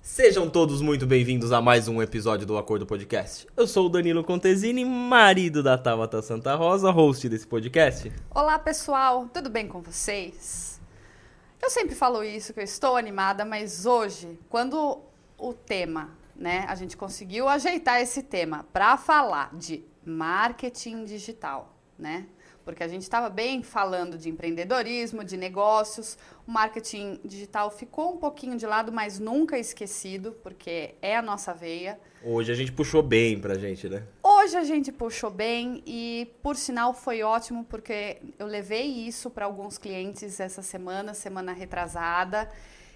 Sejam todos muito bem-vindos a mais um episódio do Acordo Podcast. Eu sou o Danilo Contesini, marido da Tabata Santa Rosa, host desse podcast. Olá, pessoal, tudo bem com vocês? Eu sempre falo isso, que eu estou animada, mas hoje, quando o tema, né, a gente conseguiu ajeitar esse tema para falar de marketing digital, né? porque a gente estava bem falando de empreendedorismo, de negócios. O marketing digital ficou um pouquinho de lado, mas nunca esquecido, porque é a nossa veia. Hoje a gente puxou bem pra gente, né? Hoje a gente puxou bem e, por sinal, foi ótimo, porque eu levei isso para alguns clientes essa semana, semana retrasada,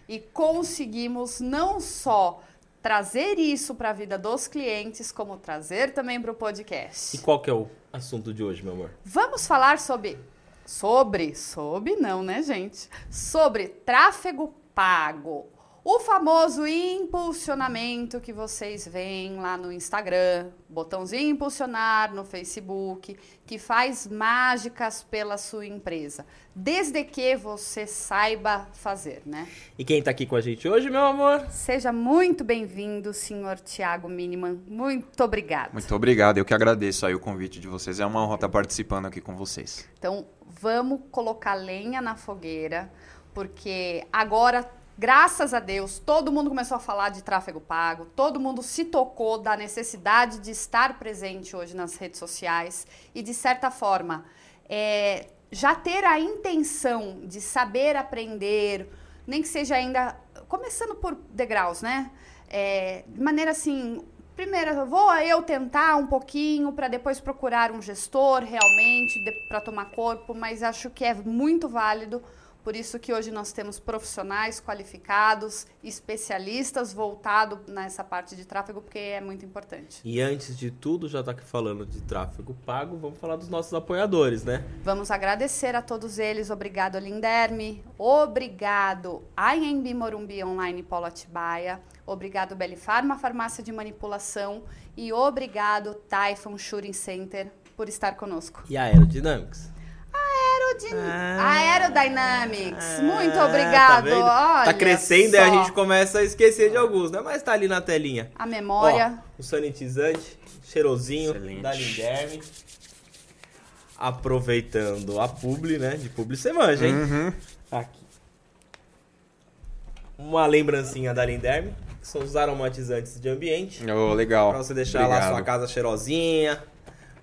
e conseguimos não só trazer isso para a vida dos clientes, como trazer também para o podcast. E qual que é o assunto de hoje, meu amor? Vamos falar sobre sobre, sobre não, né, gente? Sobre tráfego pago. O famoso impulsionamento que vocês veem lá no Instagram, botãozinho impulsionar no Facebook, que faz mágicas pela sua empresa, desde que você saiba fazer, né? E quem está aqui com a gente hoje, meu amor? Seja muito bem-vindo, senhor Tiago Miniman. Muito obrigado. Muito obrigado, eu que agradeço aí o convite de vocês. É uma honra estar participando aqui com vocês. Então, vamos colocar lenha na fogueira, porque agora Graças a Deus, todo mundo começou a falar de tráfego pago, todo mundo se tocou da necessidade de estar presente hoje nas redes sociais e, de certa forma, é, já ter a intenção de saber aprender, nem que seja ainda começando por degraus, né? É, de maneira assim, primeiro vou eu tentar um pouquinho para depois procurar um gestor realmente para tomar corpo, mas acho que é muito válido por isso que hoje nós temos profissionais qualificados, especialistas voltados nessa parte de tráfego, porque é muito importante. E antes de tudo, já está aqui falando de tráfego pago, vamos falar dos nossos apoiadores, né? Vamos agradecer a todos eles. Obrigado, Linderme. Obrigado, IMB Morumbi Online Polo Atibaia. Obrigado, Belifarma Farmácia de Manipulação. E obrigado, Typhon Shooting Center, por estar conosco. E a Aerodynamics. Aerodin... Ah, Aerodynamics. Muito obrigado. Tá, tá crescendo só. e a gente começa a esquecer de alguns, né? Mas tá ali na telinha. A memória. Ó, o sanitizante, cheirosinho Excelente. da Linderme. Aproveitando a publi, né? De publi você manja, hein? Uhum. Aqui. Uma lembrancinha da Linderme. Que são os aromatizantes de ambiente. Oh, legal. Pra você deixar Obrigado. lá a sua casa cheirosinha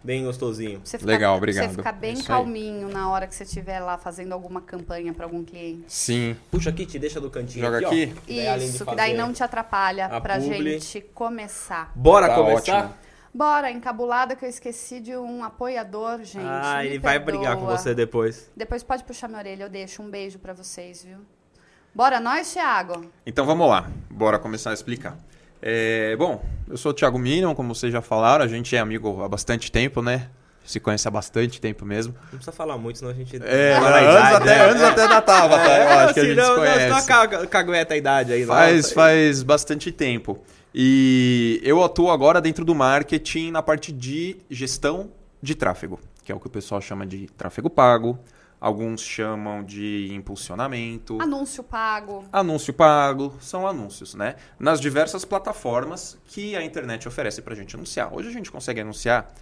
bem gostosinho. Você fica, Legal, obrigado. Você ficar bem calminho na hora que você estiver lá fazendo alguma campanha para algum cliente. Sim. Puxa aqui, te deixa do cantinho Joga aqui. aqui. Daí, Isso, que daí não te atrapalha pra publi. gente começar. Bora tá começar? Ótimo. Bora, encabulada que eu esqueci de um apoiador, gente. Ah, ele vai brigar com você depois. Depois pode puxar minha orelha, eu deixo. Um beijo para vocês, viu? Bora nós, Thiago? Então vamos lá, bora começar a explicar. É, bom, eu sou o Thiago Minion, como vocês já falaram, a gente é amigo há bastante tempo, né? se conhece há bastante tempo mesmo. Não precisa falar muito, senão a gente. É, antes, idade, até, né? antes até da Tava, tá? Eu acho que a gente não, se conhece. Não, cagueta a idade aí, Faz, faz bastante tempo. E eu atuo agora dentro do marketing na parte de gestão de tráfego, que é o que o pessoal chama de tráfego pago. Alguns chamam de impulsionamento. Anúncio pago. Anúncio pago. São anúncios, né? Nas diversas plataformas que a internet oferece para a gente anunciar. Hoje a gente consegue anunciar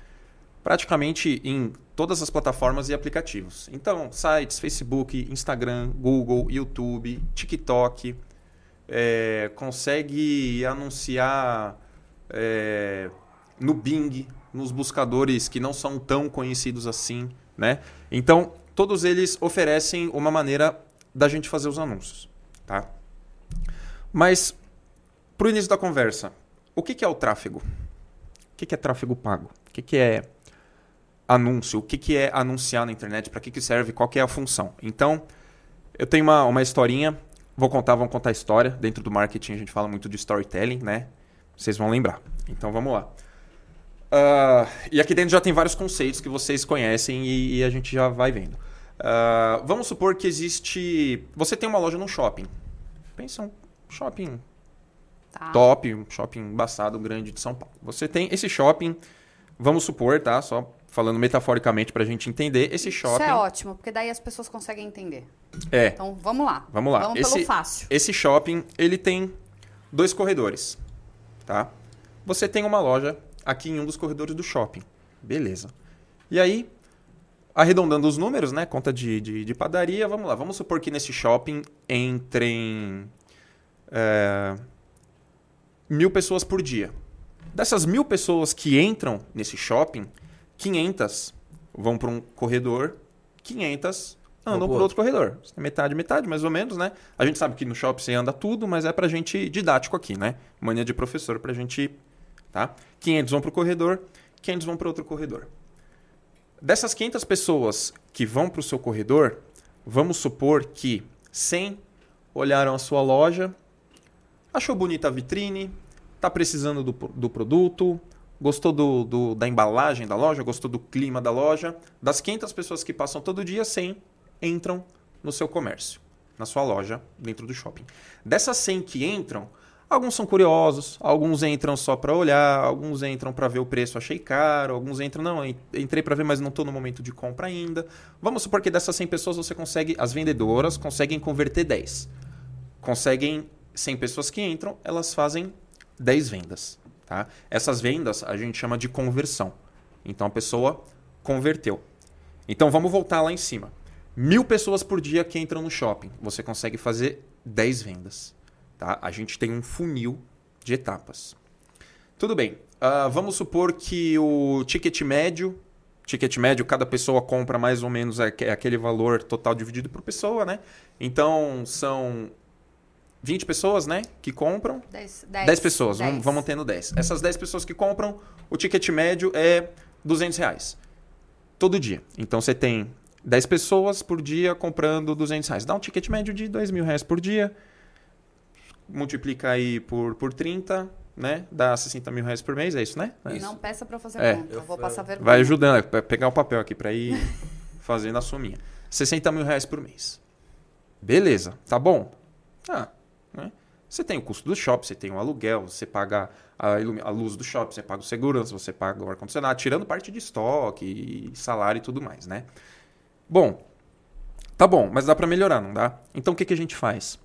praticamente em todas as plataformas e aplicativos. Então, sites, Facebook, Instagram, Google, YouTube, TikTok, é, consegue anunciar é, no Bing, nos buscadores que não são tão conhecidos assim, né? Então, todos eles oferecem uma maneira da gente fazer os anúncios, tá? Mas, para o início da conversa, o que, que é o tráfego? O que, que é tráfego pago? O que, que é anúncio, o que, que é anunciar na internet, para que, que serve, qual que é a função. Então, eu tenho uma, uma historinha, vou contar, vamos contar a história. Dentro do marketing a gente fala muito de storytelling, né? Vocês vão lembrar. Então vamos lá. Uh, e aqui dentro já tem vários conceitos que vocês conhecem e, e a gente já vai vendo. Uh, vamos supor que existe. Você tem uma loja num shopping. Pensa um shopping Tá. top, um shopping embaçado, grande de São Paulo. Você tem esse shopping, vamos supor, tá? Só falando metaforicamente pra gente entender, esse shopping... Isso é ótimo, porque daí as pessoas conseguem entender. É, Então, vamos lá. Vamos lá. Vamos Esse- pelo fácil. esse shopping, ele tem dois corredores, tá? Você tem uma loja aqui em um dos corredores do shopping. Beleza. E aí, arredondando os números, né? Conta de, de, de padaria, vamos lá. Vamos supor que nesse shopping entrem é, mil pessoas por dia. Dessas mil pessoas que entram nesse shopping, 500 vão para um corredor, 500 Vão andam para outro corredor. Metade, metade, mais ou menos, né? A gente sabe que no shopping você anda tudo, mas é pra gente didático aqui, né? Mania de professor pra gente, tá? 500 vão pro corredor, 500 vão para outro corredor. Dessas 500 pessoas que vão para o seu corredor, vamos supor que 100 olharam a sua loja, achou bonita a vitrine, tá precisando do, do produto, gostou do, do- da embalagem da loja, gostou do clima da loja. Das 500 pessoas que passam todo dia, 100 entram no seu comércio, na sua loja, dentro do shopping. Dessas 100 que entram, alguns são curiosos, alguns entram só para olhar, alguns entram para ver o preço, achei caro, alguns entram, não, en- entrei para ver, mas não estou no momento de compra ainda. Vamos supor que dessas 100 pessoas você consegue, as vendedoras conseguem converter 10. Conseguem 100 pessoas que entram, elas fazem 10 vendas. Tá? Essas vendas a gente chama de conversão. Então a pessoa converteu. Então vamos voltar lá em cima. Mil pessoas por dia que entram no shopping. Você consegue fazer 10 vendas. Tá? A gente tem um funil de etapas. Tudo bem. Ah, vamos supor que o ticket médio. Ticket médio, cada pessoa compra mais ou menos aque- aquele valor total dividido por pessoa, né? Então são 20 pessoas, né? Que compram. 10, 10 pessoas, vamos, vamos tendo 10. Essas 10 pessoas que compram, o ticket médio é 200 reais. Todo dia. Então você tem 10 pessoas por dia comprando 200 reais. Dá um ticket médio de 2 mil reais por dia. Multiplica aí por, por 30, né? Dá 60 mil reais por mês, é isso, né? É isso. Não peça pra eu fazer É. conta. Eu vou passar vergonha. Vai ajudando, é pra pegar o papel aqui pra ir fazendo a sominha. 60 mil reais por mês. Beleza, tá bom. Ah, né? Você tem o custo do shopping, você tem o aluguel, você paga a, a luz do shopping, você paga o segurança, você paga o ar-condicionado, tirando parte de estoque, e salário e tudo mais, né? Bom, tá bom, mas dá pra melhorar, não dá? Então o que, que a gente faz?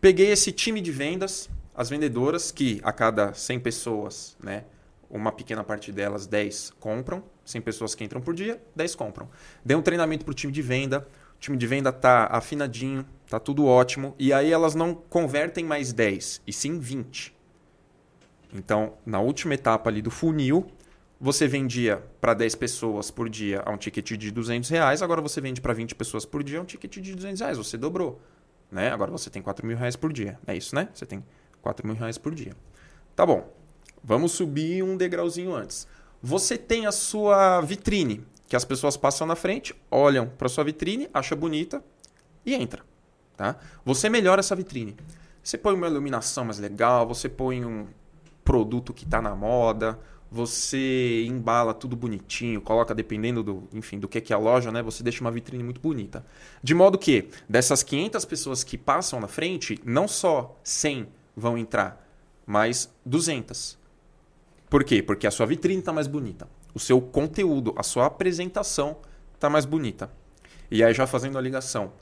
Peguei esse time de vendas, as vendedoras, que a cada 100 pessoas, né? Uma pequena parte delas, 10 compram. 100 pessoas que entram por dia, 10 compram. Dei um treinamento pro time de venda. O time de venda tá afinadinho, tá tudo ótimo. E aí elas não convertem mais 10, e sim 20. Então, na última etapa ali do funil, você vendia para 10 pessoas por dia a um ticket de 200 reais, agora você vende para 20 pessoas por dia a um ticket de 200 reais. Você dobrou. Né? Agora você tem 4 mil reais por dia. É isso, né? Você tem 4 mil reais por dia. Tá bom. Vamos subir um degrauzinho antes. Você tem a sua vitrine, que as pessoas passam na frente, olham para sua vitrine, acha bonita e entra. Tá? Você melhora essa vitrine. Você põe uma iluminação mais legal, você põe um produto que está na moda, você embala tudo bonitinho, coloca dependendo do, enfim, do que que é a loja, né? Você deixa uma vitrine muito bonita. De modo que dessas 500 pessoas que passam na frente, não só 100 vão entrar, mas 200. Por quê? Porque a sua vitrine está mais bonita. O seu conteúdo, a sua apresentação está mais bonita. E aí já fazendo a ligação,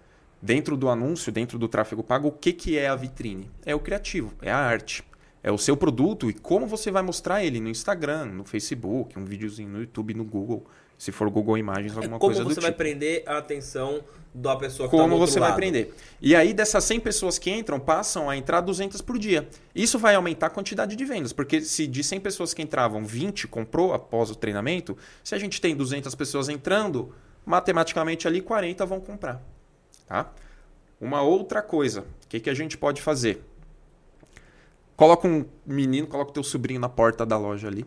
dentro do anúncio, dentro do tráfego pago, o que, que é a vitrine? É o criativo, é a arte. É o seu produto e como você vai mostrar ele no Instagram, no Facebook, um videozinho no YouTube, no Google, se for Google Imagens, É alguma como coisa do você vai tipo. prender a atenção da pessoa que tá Como outro você vai lado. prender. E aí, dessas 100 pessoas que entram, passam a entrar 200 por dia. Isso vai aumentar a quantidade de vendas, porque se de 100 pessoas que entravam, 20 comprou após o treinamento, se a gente tem 200 pessoas entrando, matematicamente ali 40 vão comprar. Tá? Uma outra coisa, o que, que a gente pode fazer? Coloca um menino, coloca o teu sobrinho na porta da loja ali,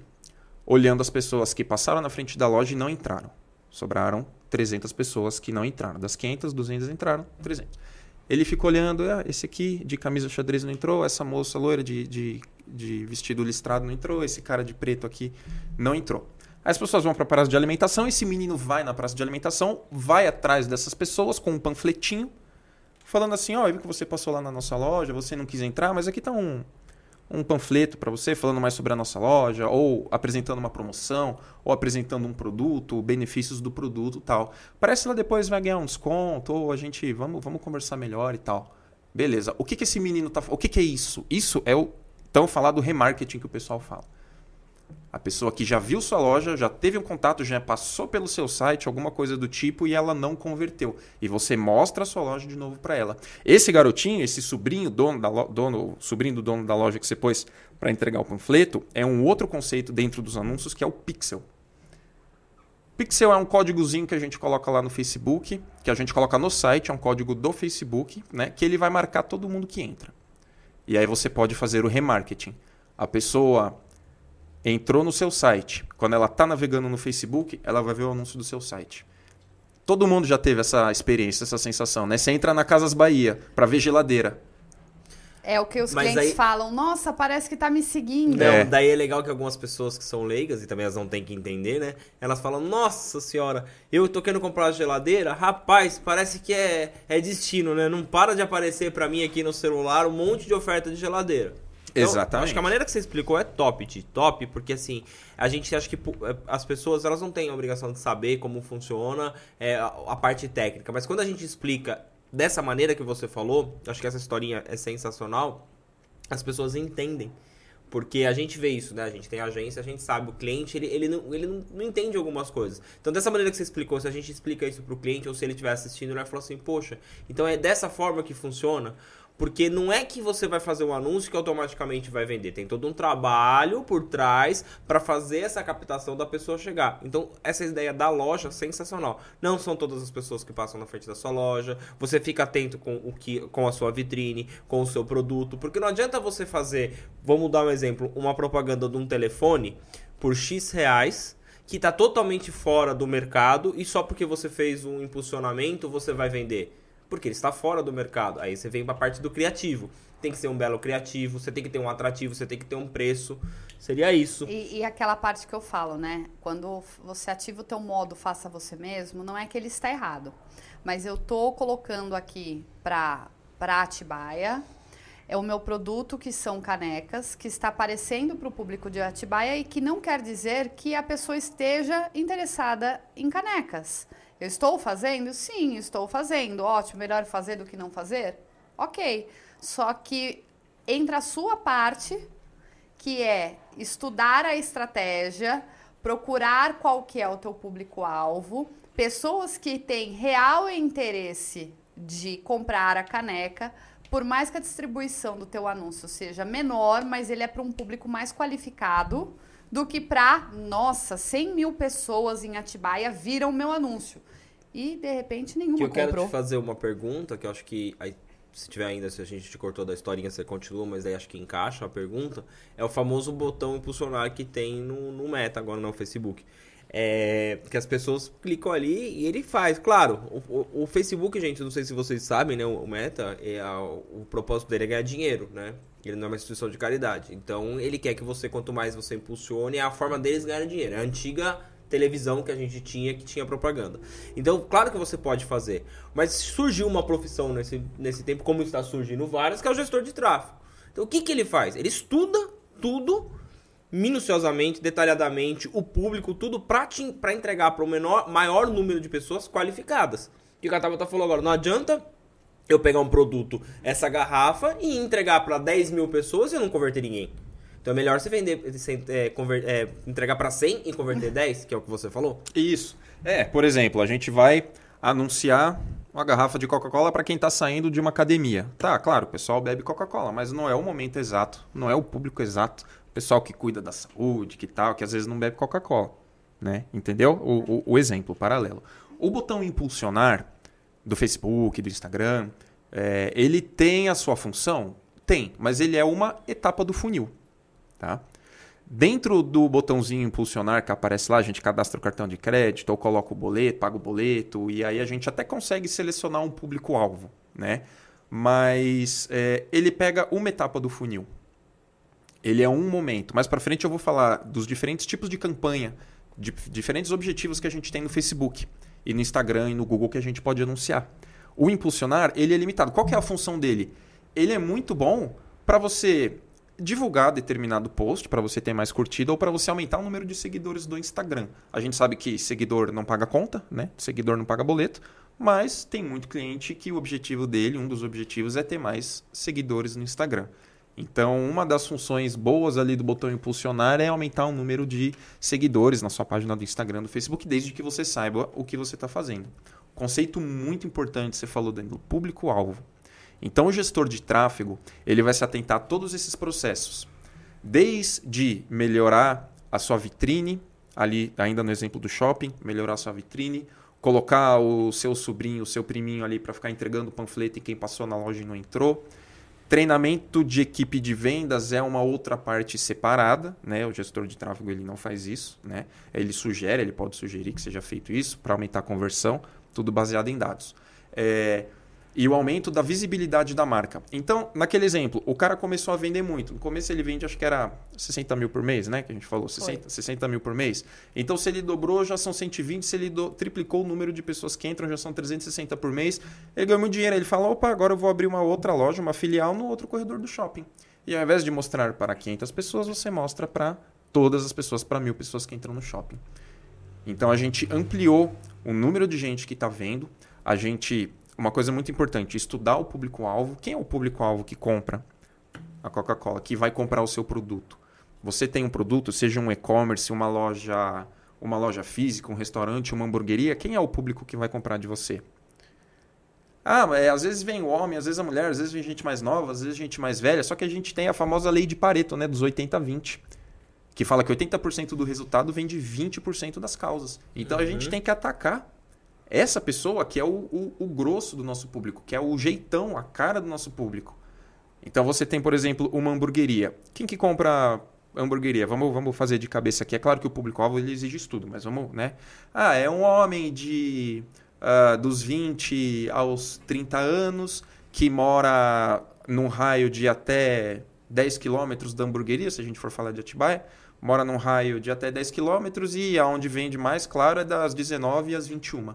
olhando as pessoas que passaram na frente da loja e não entraram. Sobraram 300 pessoas que não entraram. Das 500, 200 entraram, 300. Ele fica olhando, ah, esse aqui de camisa xadrez não entrou, essa moça loira de, de, de vestido listrado não entrou, esse cara de preto aqui não entrou. As pessoas vão para a praça de alimentação, esse menino vai na praça de alimentação, vai atrás dessas pessoas com um panfletinho, falando assim, ó, eu vi que você passou lá na nossa loja, você não quis entrar, mas aqui tá um, um panfleto para você falando mais sobre a nossa loja, ou apresentando uma promoção, ou apresentando um produto, benefícios do produto tal. Parece ela depois vai ganhar um desconto, ou a gente vamos, vamos conversar melhor e tal. Beleza. O que, que esse menino tá O que, que é isso? Isso é o tão falado remarketing que o pessoal fala. A pessoa que já viu sua loja, já teve um contato, já passou pelo seu site, alguma coisa do tipo, e ela não converteu. E você mostra a sua loja de novo para ela. Esse garotinho, esse sobrinho, dono da dono, sobrinho do dono da loja que você pôs para entregar o panfleto, é um outro conceito dentro dos anúncios que é o pixel. Pixel é um códigozinho que a gente coloca lá no Facebook, que a gente coloca no site, é um código do Facebook, né, que ele vai marcar todo mundo que entra. E aí você pode fazer o remarketing. A pessoa entrou no seu site. Quando ela está navegando no Facebook, ela vai ver o anúncio do seu site. Todo mundo já teve essa experiência, essa sensação, né? Você entra na Casas Bahia para ver geladeira. É o que os Mas clientes aí- falam. Nossa, parece que tá me seguindo. Não, É. daí é legal que algumas pessoas que são leigas, e também elas não têm que entender, né? Elas falam, nossa senhora, eu tô querendo comprar uma geladeira, rapaz, parece que é, é destino, né? Não para de aparecer pra mim aqui no celular um monte de oferta de geladeira. Então, Exatamente. Acho que a maneira que você explicou é top, Ti, top, porque assim, a gente acha que é, as pessoas elas não têm a obrigação de saber como funciona é, a, a parte técnica, mas quando a gente explica dessa maneira que você falou, acho que essa historinha é sensacional, as pessoas entendem. Porque a gente vê isso, né? A gente tem agência, a gente sabe, o cliente, ele, ele, não, ele não, não entende algumas coisas. Então, dessa maneira que você explicou, se a gente explica isso pro cliente, ou se ele estiver assistindo, ele vai falar assim, poxa, então é dessa forma que funciona? Porque não é que você vai fazer um anúncio que automaticamente vai vender. Tem todo um trabalho por trás para fazer essa captação da pessoa chegar. Então, essa ideia da loja sensacional. Não são todas as pessoas que passam na frente da sua loja. Você fica atento com o que com a sua vitrine, com o seu produto, porque não adianta você fazer, vamos dar um exemplo, uma propaganda de um telefone por X reais que está totalmente fora do mercado e só porque você fez um impulsionamento você vai vender. Porque ele está fora do mercado. Aí você vem para a parte do criativo. Tem que ser um belo criativo, você tem que ter um atrativo, você tem que ter um preço. Seria isso. E, e aquela parte que eu falo, né? Quando você ativa o teu modo faça você mesmo, não é que ele está errado. Mas eu tô colocando aqui para Atibaia. É o meu produto que são canecas, que está aparecendo para o público de Atibaia e que não quer dizer que a pessoa esteja interessada em canecas. Eu estou fazendo? Sim, estou fazendo. Ótimo, melhor fazer do que não fazer? Ok. Só que entra a sua parte que é estudar a estratégia, procurar qual que é o teu público-alvo, pessoas que têm real interesse de comprar a caneca, por mais que a distribuição do teu anúncio seja menor, mas ele é para um público mais qualificado do que para, nossa, 100 mil pessoas em Atibaia viram meu anúncio. E, de repente, nenhuma Que eu quero comprou. te fazer uma pergunta, que eu acho que aí, se tiver ainda, se a gente te cortou da historinha, você continua, mas aí acho que encaixa a pergunta. É o famoso botão impulsionar que tem no, no Meta, agora no Facebook. É, que as pessoas clicam ali e ele faz. Claro, o, o- o Facebook, gente, não sei se vocês sabem, né? O Meta, é a- o propósito dele é ganhar dinheiro, né? Ele não é uma instituição de caridade. Então, ele quer que você, quanto mais você impulsione, é a forma deles ganharem dinheiro. É a antiga televisão que a gente tinha, que tinha propaganda. Então, claro que você pode fazer. Mas surgiu uma profissão nesse, nesse tempo, como está surgindo várias, que é o gestor de tráfego. Então, o que, que ele faz? Ele estuda tudo minuciosamente, detalhadamente, o público, tudo pra entregar para o menor, maior número de pessoas qualificadas. O que a Tabata falou agora, não adianta eu pegar um produto, essa garrafa, e entregar para 10 mil pessoas e não converter ninguém. Então é melhor você vender, é, conver- é, entregar para 100 e converter 10, que é o que você falou. Isso. É, por exemplo, a gente vai anunciar uma garrafa de Coca-Cola para quem está saindo de uma academia. Tá, claro, o pessoal bebe Coca-Cola, mas não é o momento exato, não é o público exato. Pessoal que cuida da saúde, que tal, que às vezes não bebe Coca-Cola, né? Entendeu? O, o- o exemplo, o paralelo. O botão impulsionar do Facebook, do Instagram, é, ele tem a sua função? Tem, mas ele é uma etapa do funil, tá? Dentro do botãozinho impulsionar que aparece lá, a gente cadastra o cartão de crédito ou coloca o boleto, paga o boleto, e aí a gente até consegue selecionar um público-alvo, né? Mas é, ele pega uma etapa do funil. Ele é um momento. Mais para frente eu vou falar dos diferentes tipos de campanha, de diferentes objetivos que a gente tem no Facebook e no Instagram e no Google que a gente pode anunciar. O impulsionar, ele é limitado. Qual é a função dele? Ele é muito bom para você divulgar determinado post para você ter mais curtida ou para você aumentar o número de seguidores do Instagram. A gente sabe que seguidor não paga conta, né? Seguidor não paga boleto, mas tem muito cliente que o objetivo dele, um dos objetivos é ter mais seguidores no Instagram. Então, uma das funções boas ali do botão impulsionar é aumentar o número de seguidores na sua página do Instagram, do Facebook, desde que você saiba o que você está fazendo. Conceito muito importante, você falou do público-alvo. Então, o gestor de tráfego ele vai se atentar a todos esses processos, desde melhorar a sua vitrine, ali ainda no exemplo do shopping, melhorar a sua vitrine, colocar o seu sobrinho, o seu priminho ali para ficar entregando panfleto em quem passou na loja e não entrou. Treinamento de equipe de vendas é uma outra parte separada, né? O gestor de tráfego ele não faz isso, né? Ele sugere, ele pode sugerir que seja feito isso para aumentar a conversão, tudo baseado em dados. É, e o aumento da visibilidade da marca. Então, naquele exemplo, o cara começou a vender muito. No começo ele vende, acho que era 60 mil por mês, né? Que a gente falou, 60, 60 mil por mês. Então, se ele dobrou, já são 120. Se ele do, triplicou o número de pessoas que entram, já são 360 por mês. Ele ganha muito dinheiro. Ele fala, opa, agora eu vou abrir uma outra loja, uma filial no outro corredor do shopping. E ao invés de mostrar para 500 pessoas, você mostra para todas as pessoas, para mil pessoas que entram no shopping. Então, a gente ampliou o número de gente que está vendo. A gente uma coisa muito importante, estudar o público-alvo. Quem é o público-alvo que compra a Coca-Cola, que vai comprar o seu produto? Você tem um produto, seja um e-commerce, uma loja, uma loja física, um restaurante, uma hamburgueria, quem é o público que vai comprar de você? Ah, é, às vezes vem o homem, às vezes a mulher, às vezes vem gente mais nova, às vezes gente mais velha, só que a gente tem a famosa lei de Pareto, né, dos 80-20, que fala que 80% do resultado vem de 20% das causas. Então uhum. a gente uhum. tem que atacar essa pessoa que é o, o, o, grosso do nosso público, que é o jeitão, a cara do nosso público. Então você tem, por exemplo, uma hamburgueria. Quem que compra hamburgueria? Vamos, vamos fazer de cabeça aqui. É claro que o público-alvo ele exige estudo, mas vamos, né? Ah, é um homem de uh, dos 20 aos 30 anos que mora num raio de até 10 quilômetros da hamburgueria, se a gente for falar de Atibaia, mora num raio de até 10 quilômetros e aonde vende mais, claro, é das 19 às 21.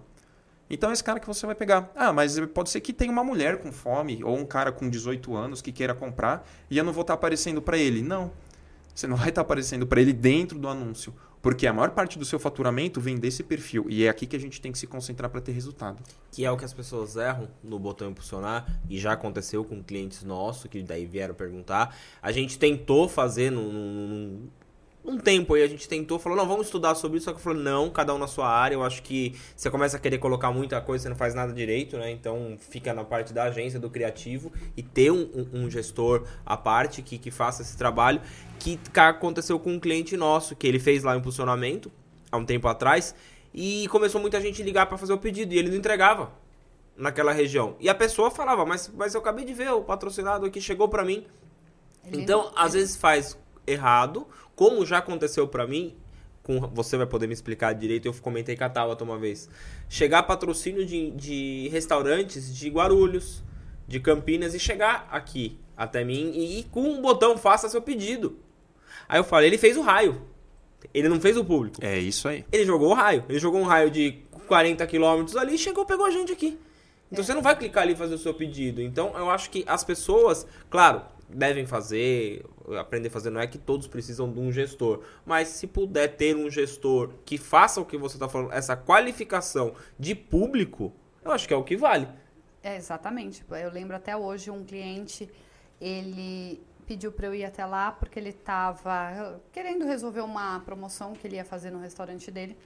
Então é esse cara que você vai pegar. Ah, mas pode ser que tenha uma mulher com fome ou um cara com 18 anos que queira comprar e eu não vou estar tá aparecendo para ele. Não. Você não vai estar tá aparecendo para ele dentro do anúncio, porque a maior parte do seu faturamento vem desse perfil e é aqui que a gente tem que se concentrar para ter resultado. Que é o que as pessoas erram no botão impulsionar e já aconteceu com clientes nossos que daí vieram perguntar. A gente tentou fazer num, num, um tempo aí a gente tentou, falou, não, vamos estudar sobre isso, só que falou, não, cada um na sua área, eu acho que você começa a querer colocar muita coisa, você não faz nada direito, né? Então fica na parte da agência, do criativo, e ter um, um, um gestor à parte que, que faça esse trabalho, que aconteceu com um cliente nosso, que ele fez lá o impulsionamento, há um tempo atrás, e começou muita gente ligar para fazer o pedido, e ele não entregava naquela região. E a pessoa falava, mas, mas eu acabei de ver, o patrocinado aqui chegou para mim. Então, às vezes faz errado, como já aconteceu para mim, com, você vai poder me explicar direito, eu comentei com a Tabata uma vez. Chegar patrocínio de, de restaurantes de Guarulhos, de Campinas e chegar aqui até mim e, e com um botão faça seu pedido. Aí eu falei, ele fez o raio. Ele não fez o público. É isso aí. Ele jogou o raio. Ele jogou um raio de 40 quilômetros ali, chegou, pegou a gente aqui. Então é. você não vai clicar ali e fazer o seu pedido. Então eu acho que as pessoas, claro, devem fazer, aprender a fazer, não é que todos precisam de um gestor, mas se puder ter um gestor que faça o que você está falando, essa qualificação de público, eu acho que é o que vale. É, exatamente. Eu lembro até hoje um cliente, ele pediu para eu ir até lá porque ele estava querendo resolver uma promoção que ele ia fazer no restaurante dele.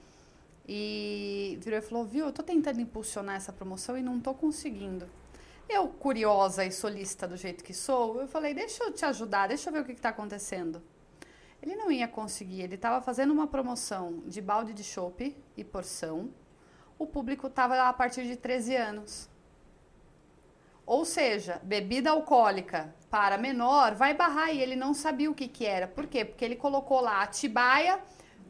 E virou e falou: Viu, eu tô tentando impulsionar essa promoção e não tô conseguindo. Eu, curiosa e solista do jeito que sou, eu falei, deixa eu te ajudar, deixa eu ver o que está acontecendo. Ele não ia conseguir, ele estava fazendo uma promoção de balde de chopp e porção. O público estava a partir de 13 anos. Ou seja, bebida alcoólica para menor vai barrar e ele não sabia o que, que era. Por quê? Porque ele colocou lá Atibaia,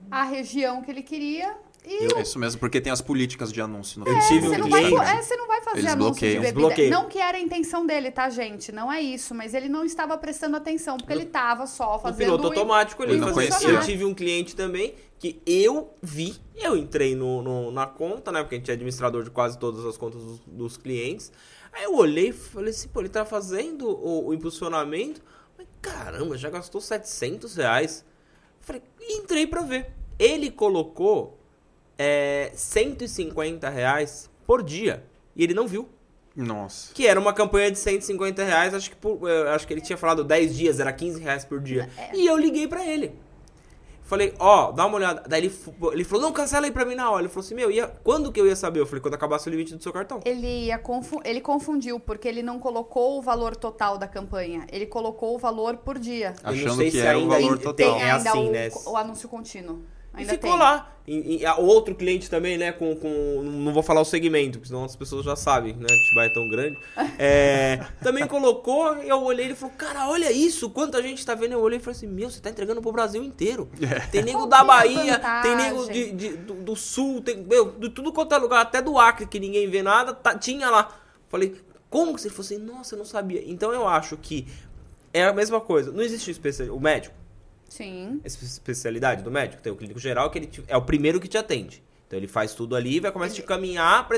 a região que ele queria, e Isso mesmo, porque tem as políticas de anúncio. No é, você, não vai, é, você não vai fazer Eles anúncio bloqueiam. de bebida. Não que era a intenção dele, tá, gente? Não é isso. Mas ele não estava prestando atenção, porque ele estava só fazendo... No piloto automático ele fazia. Eu tive um cliente também que eu vi, eu entrei no, no, na conta, né? Porque a gente é administrador de quase todas as contas dos, dos clientes. Aí eu olhei e falei assim, pô, ele tá fazendo o, o impulsionamento Falei, Caramba, já gastou 700 reais. Falei, entrei pra ver. Ele colocou é, 150 reais por dia. E ele não viu. Nossa. Que era uma campanha de 150 reais, acho que, por- eu acho que ele tinha falado 10 dias, era 15 reais por dia. E eu liguei pra ele. Falei, ó, dá uma olhada. Daí ele, ele falou, não, cancela aí pra mim na hora. Ele falou assim, meu, ia, quando que eu ia saber? Eu falei, quando acabasse o limite do seu cartão. Ele, ia confu- ele confundiu, porque ele não colocou o valor total da campanha. Ele colocou o valor por dia. Eu não Achando sei que se era o ainda valor tem- total. Tem É ainda assim, o, né? o anúncio contínuo. E Ainda ficou tem. lá. E, e outro cliente também, né, com, com... Não vou falar o segmento, porque senão as pessoas já sabem, né? Atibaia é tão grande. É, também colocou, eu olhei e ele falou, cara, olha isso, quanta gente tá vendo. Eu olhei e falei assim, meu, você tá entregando pro Brasil inteiro. Tem nego da é Bahia, tem nego vantagem? de, de- do, do Sul, tem, meu, de tudo quanto é lugar, até do Acre, que ninguém vê nada, tá- tinha lá. Falei, como que você falou assim? Nossa, eu não sabia. Então eu acho que é a mesma coisa. Não existe especial, o médico Sim. espe- especialidade do médico. Tem o clínico geral, que ele te- é o primeiro que te atende. Então ele faz tudo ali e vai começar a te caminhar para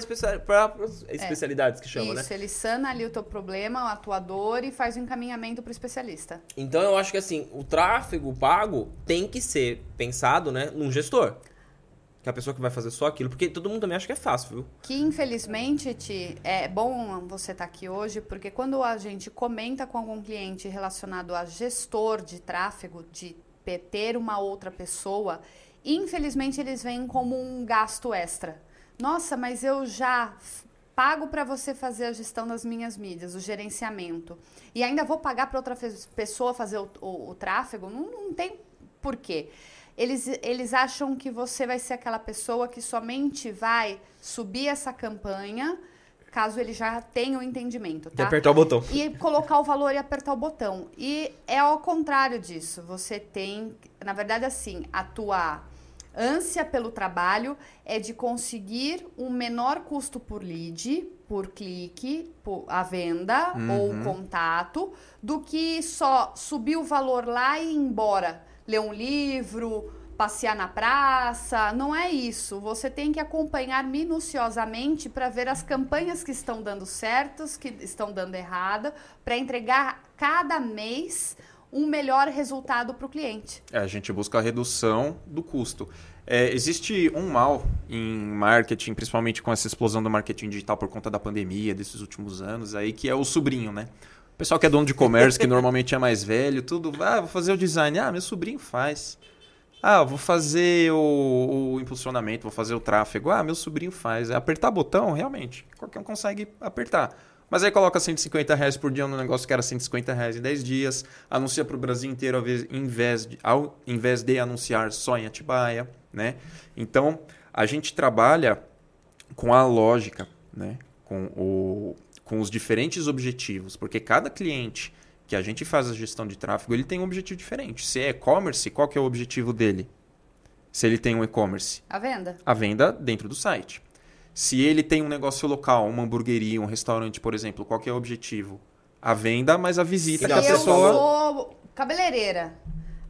especialidades que chama, né? Isso, ele sana ali o teu problema, o atuador, e faz o encaminhamento pro especialista. Então eu acho que assim, o tráfego pago tem que ser pensado, né, num gestor. Que é a pessoa que vai fazer só aquilo, porque todo mundo também acha que é fácil, viu? Que infelizmente, Ti, é bom você estar aqui hoje, porque quando a gente comenta com algum cliente relacionado a gestor de tráfego, de ter uma outra pessoa, infelizmente eles veem como um gasto extra. Nossa, mas eu já pago para você fazer a gestão das minhas mídias, o gerenciamento, e ainda vou pagar para outra pessoa fazer o, o- o tráfego? Não, não tem porquê. Eles, eles acham que você vai ser aquela pessoa que somente vai subir essa campanha, caso ele já tenha o entendimento, tá? apertar o botão. E colocar o valor e apertar o botão. E é ao contrário disso. Você tem, na verdade, assim, a tua ânsia pelo trabalho é de conseguir um menor custo por lead, por clique, por a venda ou o contato, do que só subir o valor lá e ir embora. Ler um livro, passear na praça, não é isso. Você tem que acompanhar minuciosamente para ver as campanhas que estão dando certos, que estão dando errada, para entregar cada mês um melhor resultado para o cliente. É, a gente busca a redução do custo. É, existe um mal em marketing, principalmente com essa explosão do marketing digital por conta da pandemia desses últimos anos aí, que é o sobrinho, né? Pessoal que é dono de comércio, que normalmente é mais velho, tudo, ah, vou fazer o design, ah, meu sobrinho faz. Ah, vou fazer o, o impulsionamento, vou fazer o tráfego. Ah, meu sobrinho faz. É apertar botão, realmente. Qualquer um consegue apertar. Mas aí coloca 150 reais por dia no negócio que era 150 reais em 10 dias. Anuncia para o Brasil inteiro ao invés- de, ao invés de anunciar só em Atibaia. Né? Então, a gente trabalha com a lógica, né? com, o, com os diferentes objetivos. Porque cada cliente que a gente faz a gestão de tráfego, ele tem um objetivo diferente. Se é e-commerce, qual que é o objetivo dele? Se ele tem um e-commerce, A venda? a venda dentro do site. Se ele tem um negócio local, uma hamburgueria, um restaurante, por exemplo, qual que é o objetivo? A venda, mas a visita E que a eu pessoa. sou cabeleireira.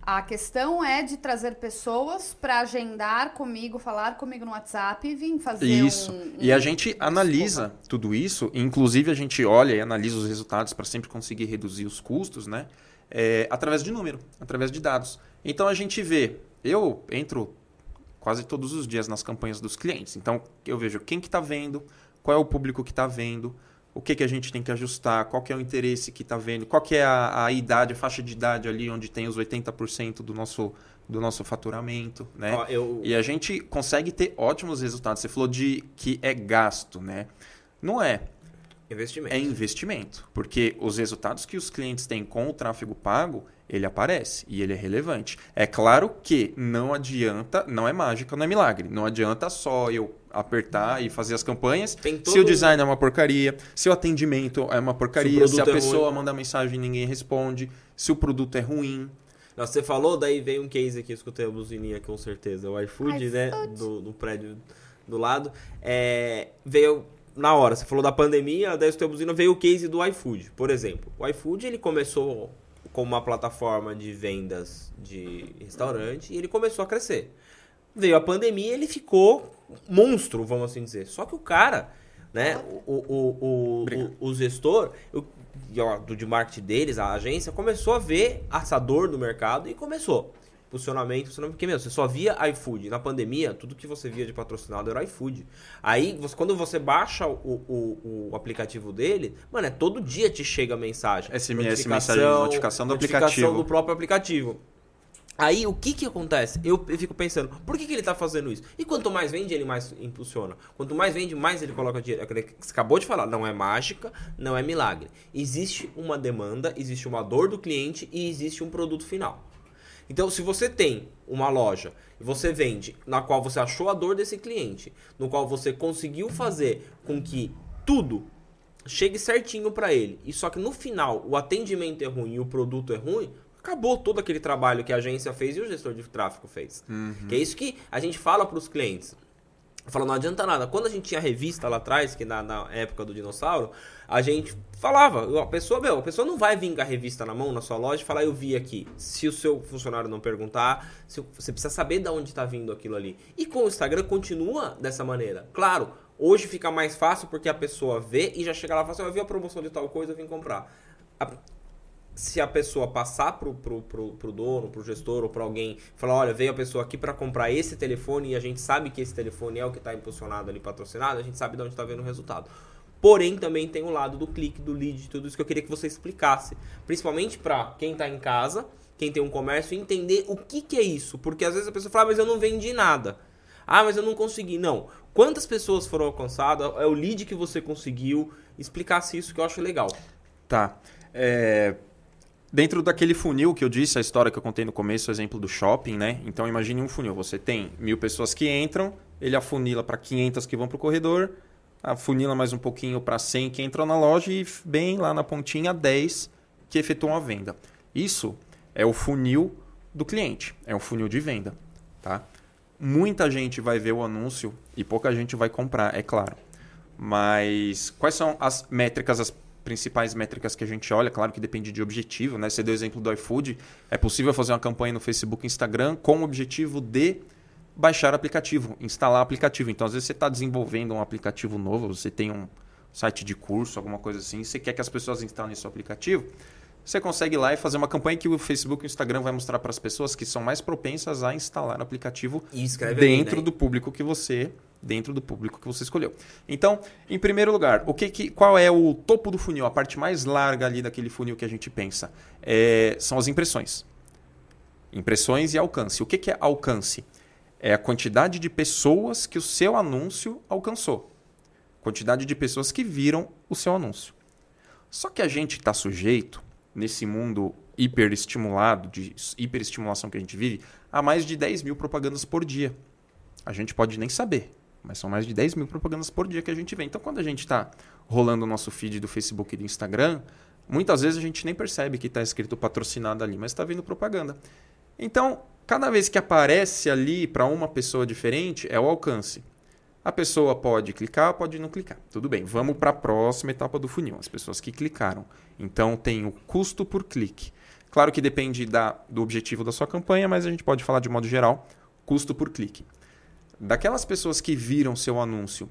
A questão é de trazer pessoas para agendar comigo, falar comigo no WhatsApp e vir fazer Isso. um, E a um- gente analisa tudo isso, e inclusive a gente olha e analisa os resultados para sempre conseguir reduzir os custos, né? É, através de número, através de dados. Então a gente vê, eu entro quase todos os dias nas campanhas dos clientes. Então eu vejo quem que está vendo, qual é o público que está vendo, o que, que a gente tem que ajustar, qual que é o interesse que está vendo, qual que é a, a idade, a faixa de idade ali onde tem os 80% do nosso, do nosso faturamento, né? Ó, eu, E a gente consegue ter ótimos resultados. Você falou de que é gasto, né? Não é, investimento. é investimento. Porque os resultados que os clientes têm com o tráfego pago, ele aparece e ele é relevante. É claro que não adianta, não é mágica, não é milagre. Não adianta só eu apertar e fazer as campanhas. Tem Se todo o design é uma porcaria, se o atendimento é uma porcaria, se, produto a é pessoa ruim. manda mensagem e ninguém responde, se o produto é ruim. Nossa, você falou, daí veio um case aqui, eu escutei a buzininha com certeza. O iFood, né? Do, do prédio do lado. É, veio na hora, você falou da pandemia, daí o escutei a buzina, veio o case do iFood, por exemplo. O iFood, ele começou como uma plataforma de vendas de restaurante e ele começou a crescer. Veio a pandemia, ele ficou monstro, vamos assim dizer. Só que o cara né? O, o, o, o, gestor, o, do de marketing deles, a agência, começou a ver essa dor do mercado e começou. Posicionamento, posicionamento, porque, meu, você só via iFood. Na pandemia, tudo que você via de patrocinado era iFood. Aí, você, quando você baixa o, o, o, aplicativo dele, mano, é todo dia te chega mensagem. SMS, mensagem de notificação do notificação aplicativo. do próprio aplicativo. Aí o que que acontece? Eu, eu fico pensando, por que, que ele está fazendo isso? E quanto mais vende, ele mais impulsiona. Quanto mais vende, mais ele coloca dinheiro. É você acabou de falar, não é mágica, não é milagre. Existe uma demanda, existe uma dor do cliente e existe um produto final. Então, se você tem uma loja e você vende na qual você achou a dor desse cliente, no qual você conseguiu fazer com que tudo chegue certinho para ele, e só que no final o atendimento é ruim e o produto é ruim, acabou todo aquele trabalho que a agência fez e o gestor de tráfego fez. Uhum. Que é isso que a gente fala para os clientes. Fala, não adianta nada. Quando a gente tinha revista lá atrás, que na, na época do dinossauro, a gente falava, a pessoa, meu, a pessoa não vai vir com a revista na mão na sua loja e falar, eu vi aqui. Se o seu funcionário não perguntar, se, você precisa saber de onde está vindo aquilo ali. E com o Instagram continua dessa maneira. Claro, hoje fica mais fácil porque a pessoa vê e já chega lá e fala assim, eu vi a promoção de tal coisa, eu vim comprar. A, se a pessoa passar pro, pro, pro, pro dono, pro gestor ou para alguém, falar, olha, veio a pessoa aqui para comprar esse telefone e a gente sabe que esse telefone é o que está impulsionado ali, patrocinado, a gente sabe de onde está vendo o resultado. Porém, também tem o lado do clique, do lead, tudo isso que eu queria que você explicasse. Principalmente para quem está em casa, quem tem um comércio, entender o que, que é isso. Porque às vezes a pessoa fala, ah, mas eu não vendi nada. Ah, mas eu não consegui. Não. Quantas pessoas foram alcançadas? É o lead que você conseguiu. Explicasse isso que eu acho legal. Tá. É, Dentro daquele funil que eu disse, a história que eu contei no começo, o exemplo do shopping, né? Então imagine um funil. Você tem mil pessoas que entram, ele afunila para 500 que vão para o corredor, afunila mais um pouquinho para 100 que entram na loja e bem lá na pontinha 10 que efetuam a venda. Isso é o funil do cliente, é um funil de venda, tá? Muita gente vai ver o anúncio e pouca gente vai comprar, é claro. Mas quais são as métricas, as principais métricas que a gente olha, claro que depende de objetivo, né? Você deu o exemplo do iFood, é possível fazer uma campanha no Facebook e Instagram com o objetivo de baixar o aplicativo, instalar o aplicativo. Então, às vezes você está desenvolvendo um aplicativo novo, você tem um site de curso, alguma coisa assim, você quer que as pessoas instalem seu aplicativo, você consegue ir lá e fazer uma campanha que o Facebook e o Instagram vai mostrar para as pessoas que são mais propensas a instalar o aplicativo dentro ali, né? do público que você dentro do público que você escolheu. Então, em primeiro lugar, o que, que qual é o topo do funil, a parte mais larga ali daquele funil que a gente pensa? É, são as impressões. Impressões e alcance. O que, que é alcance? É a quantidade de pessoas que o seu anúncio alcançou. Quantidade de pessoas que viram o seu anúncio. Só que a gente está sujeito, nesse mundo hiperestimulado, de hiperestimulação que a gente vive, a mais de 10 mil propagandas por dia. A gente pode nem saber. Mas são mais de 10 mil propagandas por dia que a gente vê. Então, quando a gente está rolando o nosso feed do Facebook e do Instagram, muitas vezes a gente nem percebe que está escrito patrocinado ali, mas está vindo propaganda. Então, cada vez que aparece ali para uma pessoa diferente, é o alcance. A pessoa pode clicar, pode não clicar. Tudo bem, vamos para a próxima etapa do funil, as pessoas que clicaram. Então, tem o custo por clique. Claro que depende da, do objetivo da sua campanha, mas a gente pode falar de modo geral, custo por clique daquelas pessoas que viram seu anúncio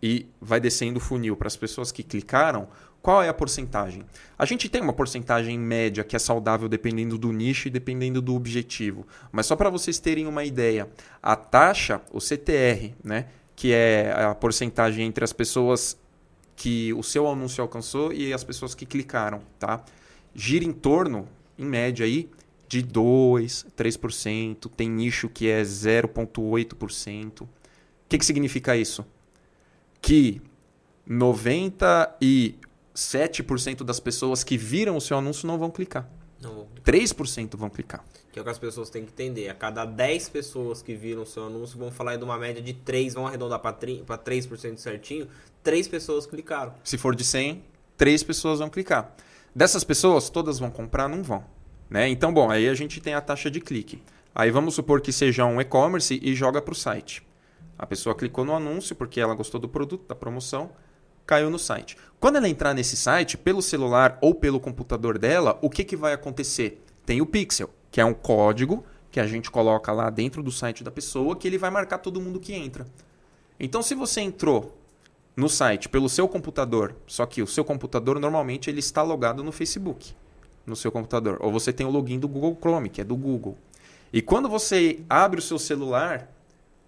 e vai descendo o funil para as pessoas que clicaram, qual é a porcentagem? A gente tem uma porcentagem média que é saudável dependendo do nicho e dependendo do objetivo. Mas só para vocês terem uma ideia, a taxa, o CTR, né, que é a porcentagem entre as pessoas que o seu anúncio alcançou e as pessoas que clicaram, tá? Gira em torno, em média aí, de 2%, 3%, tem nicho que é 0,8%. O que, que significa isso? Que 97% das pessoas que viram o seu anúncio não vão clicar. Não vão clicar. 3% vão clicar. Que é o que as pessoas têm que entender. A cada 10 pessoas que viram o seu anúncio, vão falar de uma média de 3, vão arredondar para 3% certinho, 3 pessoas clicaram. Se for de 100, 3 pessoas vão clicar. Dessas pessoas, todas vão comprar? Não vão. Né? Então, bom, aí a gente tem a taxa de clique. Aí vamos supor que seja um e-commerce e joga para o site. A pessoa clicou no anúncio porque ela gostou do produto, da promoção, caiu no site. Quando ela entrar nesse site, pelo celular ou pelo computador dela, o que, que vai acontecer? Tem o pixel, que é um código que a gente coloca lá dentro do site da pessoa, que ele vai marcar todo mundo que entra. Então, se você entrou no site pelo seu computador, só que o seu computador normalmente ele está logado no Facebook, no seu computador, ou você tem o login do Google Chrome, que é do Google. E quando você abre o seu celular,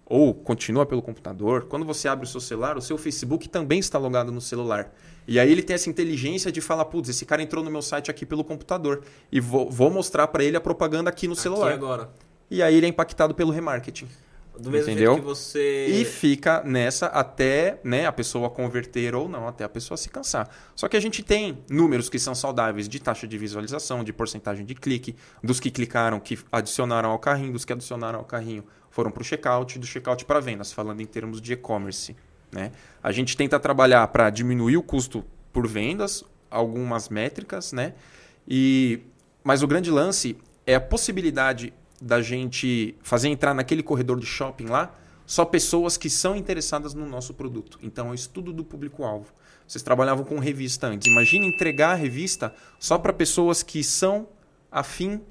ou continua pelo computador, quando você abre o seu celular, o seu Facebook também está logado no celular. E aí ele tem essa inteligência de falar, putz, esse cara entrou no meu site aqui pelo computador e vou, vou mostrar para ele a propaganda aqui no Aqui celular. agora. E aí ele é impactado pelo remarketing. Do mesmo Entendeu? jeito que você. E fica nessa até né, a pessoa converter ou não, até a pessoa se cansar. Só que a gente tem números que são saudáveis de taxa de visualização, de porcentagem de clique, dos que clicaram, que adicionaram ao carrinho, dos que adicionaram ao carrinho foram para o checkout, do checkout para vendas, falando em termos de e-commerce. Né? A gente tenta trabalhar para diminuir o custo por vendas, algumas métricas, né? E, mas o grande lance é a possibilidade da gente fazer entrar naquele corredor de shopping lá só pessoas que são interessadas no nosso produto. Então, é o estudo do público-alvo. Vocês trabalhavam com revista antes. Imagine entregar a revista só para pessoas que são afim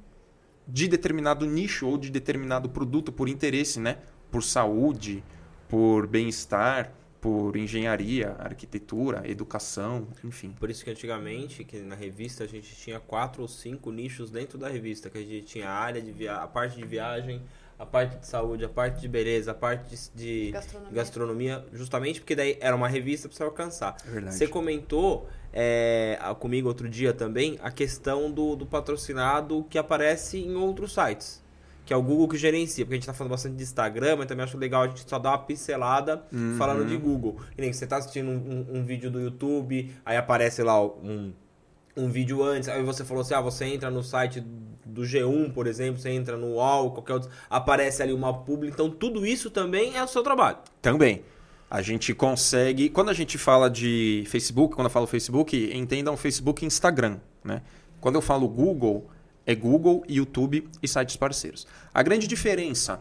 de determinado nicho ou de determinado produto por interesse, né? Por saúde, por bem-estar, por engenharia, arquitetura, educação, enfim. Por isso que antigamente, que na revista a gente tinha quatro ou cinco nichos dentro da revista, que a gente tinha a área de via... a parte de viagem, a parte de saúde, a parte de beleza, a parte de, Gastronomia. gastronomia, justamente porque daí era uma revista para você alcançar. É verdade. Você comentou é, comigo outro dia também a questão do, do patrocinado que aparece em outros sites. Que é o Google que gerencia, porque a gente tá falando bastante de Instagram, mas também acho legal a gente só dar uma pincelada Uhum. falando de Google. E nem que você tá assistindo um, um- um vídeo do YouTube, aí aparece lá um, um vídeo antes, aí você falou assim, ah, você entra no site do G1, por exemplo, você entra no UOL, qualquer outro, aparece ali uma publi, então tudo isso também é o seu trabalho. Também. A gente consegue. Quando a gente fala de Facebook, quando eu falo Facebook, entendam Facebook e Instagram. Né? Quando eu falo Google, é Google, YouTube e sites parceiros. A grande diferença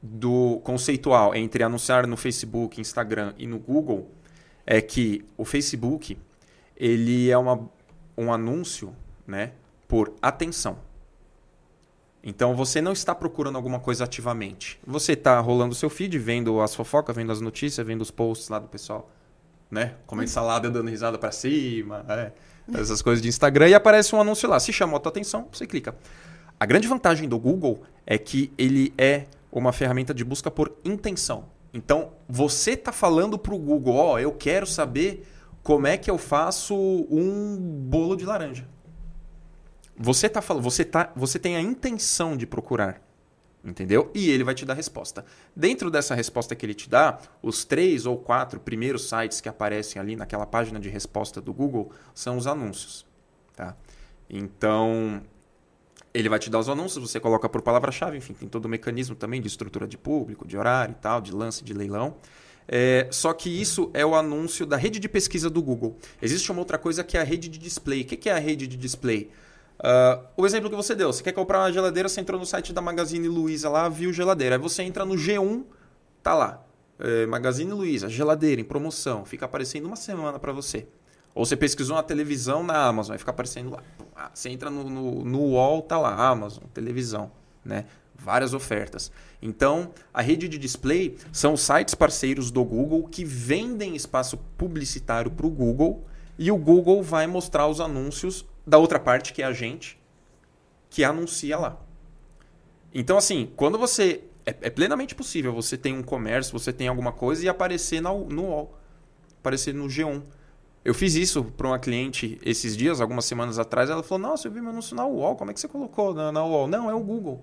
do conceitual entre anunciar no Facebook, Instagram e no Google é que o Facebook ele é uma, um anúncio né, por atenção. Então você não está procurando alguma coisa ativamente. Você está rolando o seu feed, vendo as fofocas, vendo as notícias, vendo os posts lá do pessoal, né? Comendo salada, dando risada para cima, é, essas coisas de Instagram e aparece um anúncio lá. Se chamou a tua atenção, você clica. A grande vantagem do Google é que ele é uma ferramenta de busca por intenção. Então você está falando para o Google, ó, eu quero saber como é que eu faço um bolo de laranja. Você tá falando, você tá, você tem a intenção de procurar, entendeu? E ele vai te dar resposta. Dentro dessa resposta que ele te dá, os três ou quatro primeiros sites que aparecem ali naquela página de resposta do Google são os anúncios, tá? Então, ele vai te dar os anúncios, você coloca por palavra-chave, enfim, tem todo o mecanismo também de estrutura de público, de horário e tal, de lance de leilão. É, só que isso é o anúncio da rede de pesquisa do Google. Existe uma outra coisa que é a rede de display. O que que é a rede de display? Ah, o exemplo que você deu, você quer comprar uma geladeira, você entrou no site da Magazine Luiza lá, viu geladeira. Aí você entra no G1, tá lá. É, Magazine Luiza, geladeira em promoção, fica aparecendo uma semana para você. Ou você pesquisou na televisão na Amazon, vai ficar aparecendo lá. Ah, Você entra no, no, no UOL, tá lá, Amazon, televisão, né? Várias ofertas. Então, a rede de display são sites parceiros do Google que vendem espaço publicitário para o Google e o Google vai mostrar os anúncios da outra parte, que é a gente, que anuncia lá. Então, assim, quando você. É, é plenamente possível você tem um comércio, você tem alguma coisa e aparecer na, no UOL, aparecer no G1. Eu fiz isso para uma cliente esses dias, algumas semanas atrás. Ela falou: Nossa, eu vi meu anúncio na UOL, como é que você colocou na, na UOL? Não, é o Google.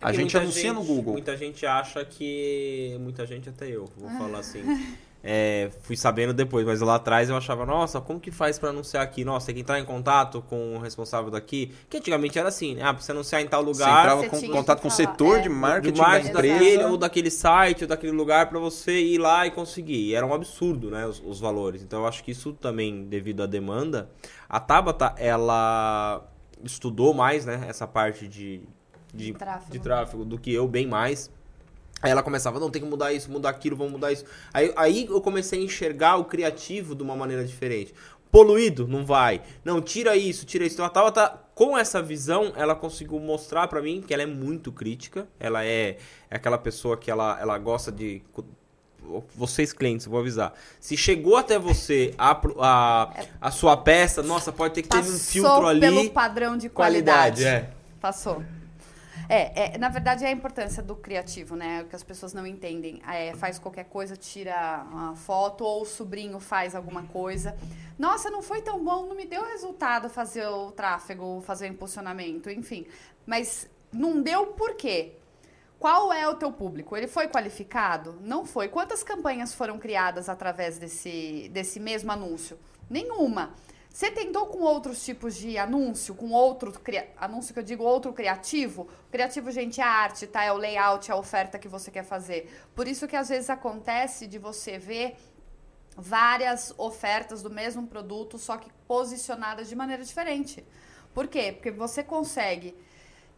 É A gente anuncia no gente- Google. Muita gente acha que. Muita gente, até eu, vou falar assim. É, fui sabendo depois, mas lá atrás eu achava, nossa, como que faz pra anunciar aqui? Nossa, tem que entrar em contato com o responsável daqui. Que antigamente era assim, né? Ah, pra você anunciar em tal Você lugar. entrava Você com tinha contato com o setor é. de marketing, marketing da empresa. daquele, ou daquele site, ou daquele lugar pra você ir lá e conseguir. E era um absurdo, né, os, os valores. Então eu acho que isso também, devido à demanda, a Tabata, ela estudou mais, né, essa parte de, de, Tráfego. de tráfego do que eu, bem mais. Aí ela começava, não, tem que mudar isso, mudar aquilo, vamos mudar isso. Aí, aí eu comecei a enxergar o criativo de uma maneira diferente. Poluído, não vai. Não, tira isso, tira isso. Então a Tabata, com essa visão, ela conseguiu mostrar pra mim que ela é muito crítica. Ela é, é aquela pessoa que ela, ela gosta de. vocês clientes, vou avisar. Se chegou até você a, a, a sua peça, nossa, pode ter que ter um filtro ali. pelo padrão de qualidade. qualidade é. Passou. É, é, na verdade é a importância do criativo, né? Que as pessoas não entendem. É, faz qualquer coisa, tira uma foto, ou o sobrinho faz alguma coisa. Nossa, não foi tão bom, não me deu resultado fazer o tráfego, fazer o impulsionamento, enfim. Mas não deu por quê? Qual é o teu público? Ele foi qualificado? Não foi. Quantas campanhas foram criadas através desse, desse mesmo anúncio? Nenhuma. Você tentou com outros tipos de anúncio, com outro anúncio que eu digo outro criativo? Criativo, gente, é a arte, tá? É o layout, é a oferta que você quer fazer. Por isso que às vezes acontece de você ver várias ofertas do mesmo produto, só que posicionadas de maneira diferente. Por quê? Porque você consegue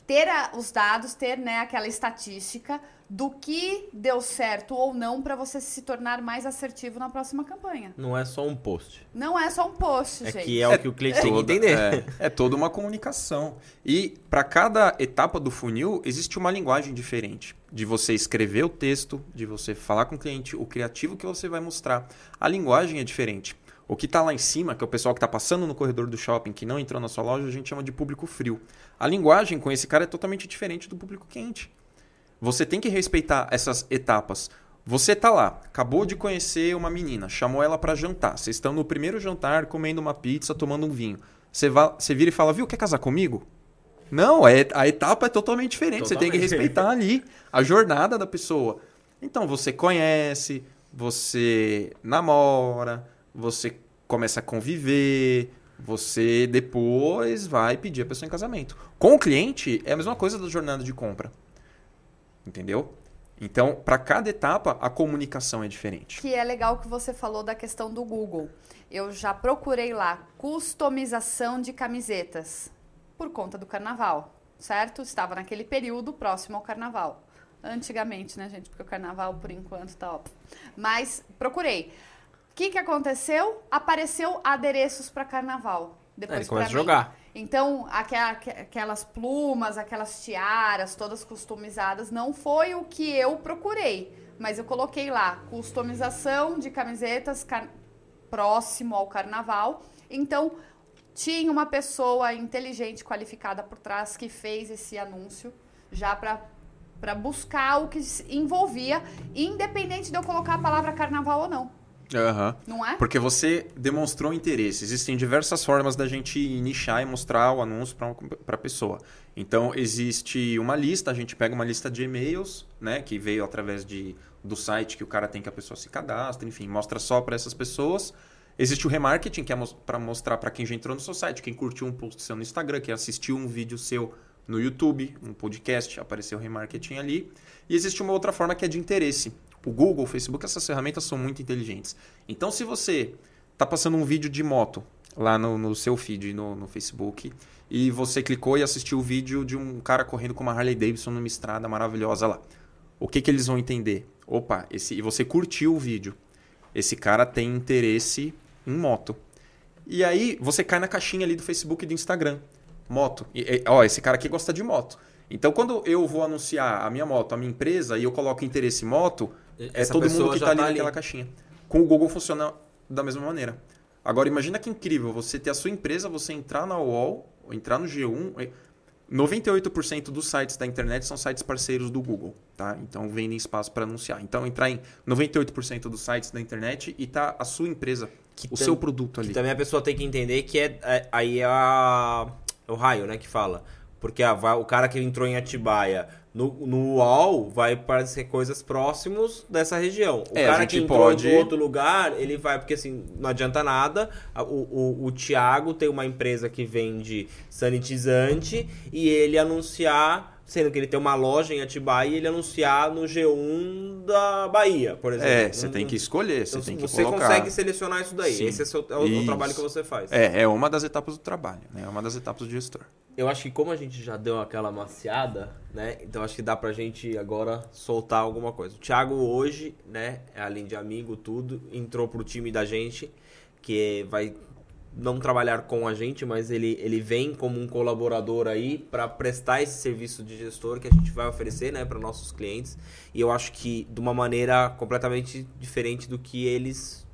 ter a, os dados, ter né, aquela estatística do que deu certo ou não para você se tornar mais assertivo na próxima campanha. Não é só um post. Não é só um post, é gente. Que é, o que o cliente é, tem que entender. É, é toda uma comunicação. E para cada etapa do funil existe uma linguagem diferente. De você escrever o texto, de você falar com o cliente, o criativo que você vai mostrar. A linguagem é diferente. O que está lá em cima, que é o pessoal que está passando no corredor do shopping, que não entrou na sua loja, a gente chama de público frio. A linguagem com esse cara é totalmente diferente do público quente. Você tem que respeitar essas etapas. Você está lá, acabou de conhecer uma menina, chamou ela para jantar. Vocês estão no primeiro jantar, comendo uma pizza, tomando um vinho. Você, vai, você vira e fala, viu, quer casar comigo? Não, é, a etapa é totalmente diferente. Totalmente. Você tem que respeitar ali a jornada da pessoa. Então, você conhece, você namora, você começa a conviver, você depois vai pedir a pessoa em casamento. Com o cliente, é a mesma coisa da jornada de compra. Entendeu? Então, para cada etapa, a comunicação é diferente. Que é legal que você falou da questão do Google. Eu já procurei lá customização de camisetas por conta do carnaval, certo? Estava naquele período próximo ao carnaval. Antigamente, né, gente? Porque o carnaval, por enquanto, tá ó. Mas procurei que, que aconteceu? Apareceu adereços para carnaval. Depois é, ele começa a jogar. Então, aquelas plumas, aquelas tiaras, todas customizadas, não foi o que eu procurei. Mas eu coloquei lá, customização de camisetas car... próximo ao carnaval. Então, tinha uma pessoa inteligente, qualificada por trás, que fez esse anúncio já para buscar o que envolvia, independente de eu colocar a palavra carnaval ou não. Uhum. Não é? Porque você demonstrou interesse. Existem diversas formas da gente nichar e mostrar o anúncio para a pessoa. Então, existe uma lista, a gente pega uma lista de e-mails, né, que veio através de, do site que o cara tem que a pessoa se cadastra, enfim, mostra só para essas pessoas. Existe o remarketing, que é para mostrar para quem já entrou no seu site, quem curtiu um post seu no Instagram, quem assistiu um vídeo seu no YouTube, um podcast, apareceu o remarketing ali. E existe uma outra forma que é de interesse o Google, o Facebook, essas ferramentas são muito inteligentes. Então, se você está passando um vídeo de moto lá no, no seu feed no, no, Facebook e você clicou e assistiu o vídeo de um cara correndo com uma Harley Davidson numa estrada maravilhosa lá, o que, que eles vão entender? Opa, esse, e você curtiu o vídeo. Esse cara tem interesse em moto. E aí você cai na caixinha ali do Facebook e do Instagram. Moto. E, e, ó, esse cara aqui gosta de moto. Então, quando eu vou anunciar a minha moto, a minha empresa, e eu coloco interesse em moto, é todo mundo que está ali tá naquela ali. caixinha. Com o Google funciona da mesma maneira. Agora, imagina que incrível você ter a sua empresa, você entrar na UOL, entrar no G1. 98% dos sites da internet são sites parceiros do Google, tá? Então vendem espaço para anunciar. Então entrar em 98% dos sites da internet e tá a sua empresa, que o tam, seu produto ali. também a pessoa tem que entender que é, é aí é, a, é o raio, né, que fala. Porque ah, vai, o cara que entrou em Atibaia no, no UOL vai aparecer coisas próximos dessa região. O é, cara que entrou pode... em outro lugar, ele vai, porque assim, não adianta nada. O, o, o Thiago tem uma empresa que vende sanitizante e ele anunciar sendo que ele tem uma loja em Atibaia e ele anunciar no G1 da Bahia, por exemplo. É, você um, tem que escolher, você tem que você colocar. consegue selecionar isso daí. Sim. Esse é, seu, é o, o, trabalho que você faz. É, é uma das etapas do trabalho, né? É uma das etapas do gestor eu acho que como a gente já deu aquela maciada, né? Então acho que dá pra gente agora soltar alguma coisa. O Thiago hoje, né, além de amigo, tudo, entrou pro time da gente, que vai não trabalhar com a gente, mas ele, ele vem como um colaborador aí para prestar esse serviço de gestor que a gente vai oferecer né, para nossos clientes. E eu acho que de uma maneira completamente diferente do que eles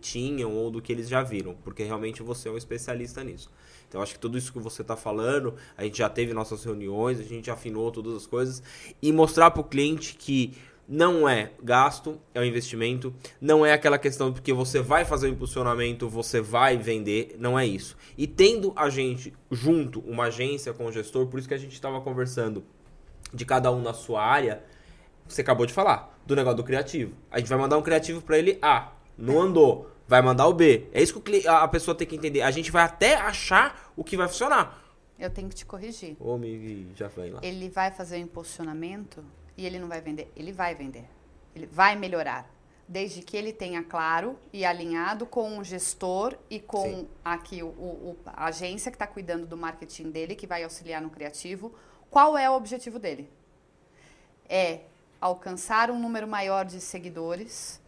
tinham ou do que eles já viram, porque realmente você é um especialista nisso. Então, acho que tudo isso que você está falando, a gente já teve nossas reuniões, a gente afinou todas as coisas e mostrar para o cliente que não é gasto, é um investimento. Não é aquela questão porque você vai fazer o impulsionamento, você vai vender. Não é isso. E tendo a gente junto, uma agência com o gestor, por isso que a gente estava conversando de cada um na sua área, você acabou de falar, do negócio do criativo. A gente vai mandar um criativo para ele A, não andou, vai mandar o B. É isso que a pessoa tem que entender. A gente vai até achar o que vai funcionar. Eu tenho que te corrigir. Ô, me já foi lá. Ele vai fazer o impulsionamento e ele não vai vender. Ele vai vender. Ele vai melhorar. Desde que ele tenha claro e alinhado com o gestor e com Sim. aqui o, o, a agência que está cuidando do marketing dele, que vai auxiliar no criativo, qual é o objetivo dele? É alcançar um número maior de seguidores,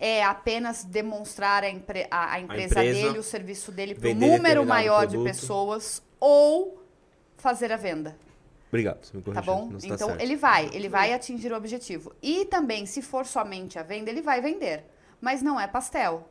é apenas demonstrar a, empre a, a, empresa, a empresa, dele, o serviço dele para um número maior produto. de pessoas ou fazer a venda. Obrigado, você me corrigiu. Tá bom? Então ele vai, ele vai atingir o objetivo. E também, se for somente a venda, ele vai vender. Mas não é pastel.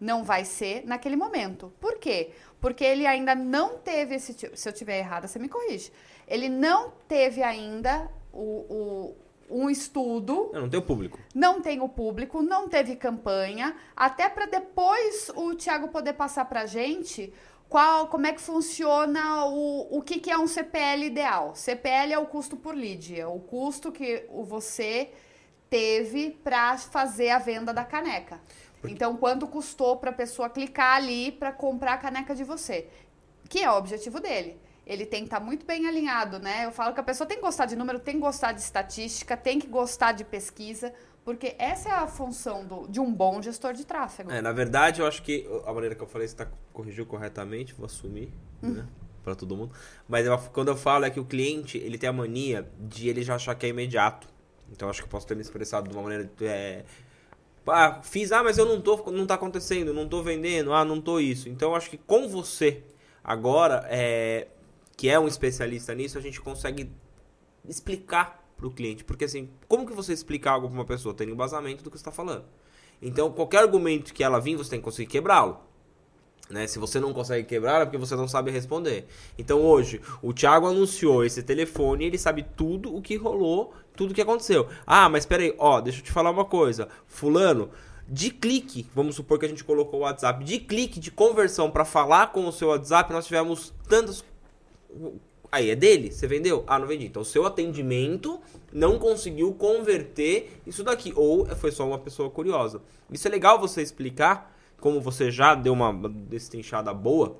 Não vai ser naquele momento. Por quê? Porque ele ainda não teve esse. Se eu tiver errada, você me corrige. Ele não teve ainda o, o um estudo. Eu não tem o público. Não tem o público, não teve campanha. Até para depois o Thiago poder passar para gente qual, como é que funciona o, o que, que é um CPL ideal. CPL é o custo por lead, é o custo que você teve para fazer a venda da caneca. Porque... Então, quanto custou para a pessoa clicar ali para comprar a caneca de você? Que é o objetivo dele. Ele tem que estar tá muito bem alinhado, né? Eu falo que a pessoa tem que gostar de número, tem que gostar de estatística, tem que gostar de pesquisa, porque essa é a função do, de um bom gestor de tráfego. É, na verdade, eu acho que a maneira que eu falei, você tá, corrigiu corretamente, vou assumir, hum. né? Para todo mundo. Mas eu, quando eu falo é que o cliente, ele tem a mania de ele já achar que é imediato. Então, acho que eu posso ter me expressado de uma maneira... É, ah, fiz, ah, mas eu não tô, não tá acontecendo, não tô vendendo, ah, não tô isso. Então, eu acho que com você, agora, é, que é um especialista nisso, a gente consegue explicar para o cliente. Porque assim, como que você explica algo para uma pessoa? Tem embasamento do que está falando. Então, qualquer argumento que ela vir, você tem que conseguir quebrá-lo. Né? Se você não consegue quebrar, é porque você não sabe responder. Então, hoje, o Thiago anunciou esse telefone, ele sabe tudo o que rolou, tudo o que aconteceu. Ah, mas peraí, ó, deixa eu te falar uma coisa. Fulano, de clique, vamos supor que a gente colocou o WhatsApp, de clique de conversão para falar com o seu WhatsApp, nós tivemos tantas Aí é dele, você vendeu? Ah, não vendi. Então o seu atendimento não conseguiu converter isso daqui. Ou foi só uma pessoa curiosa. Isso é legal você explicar, como você já deu uma destrinchada boa,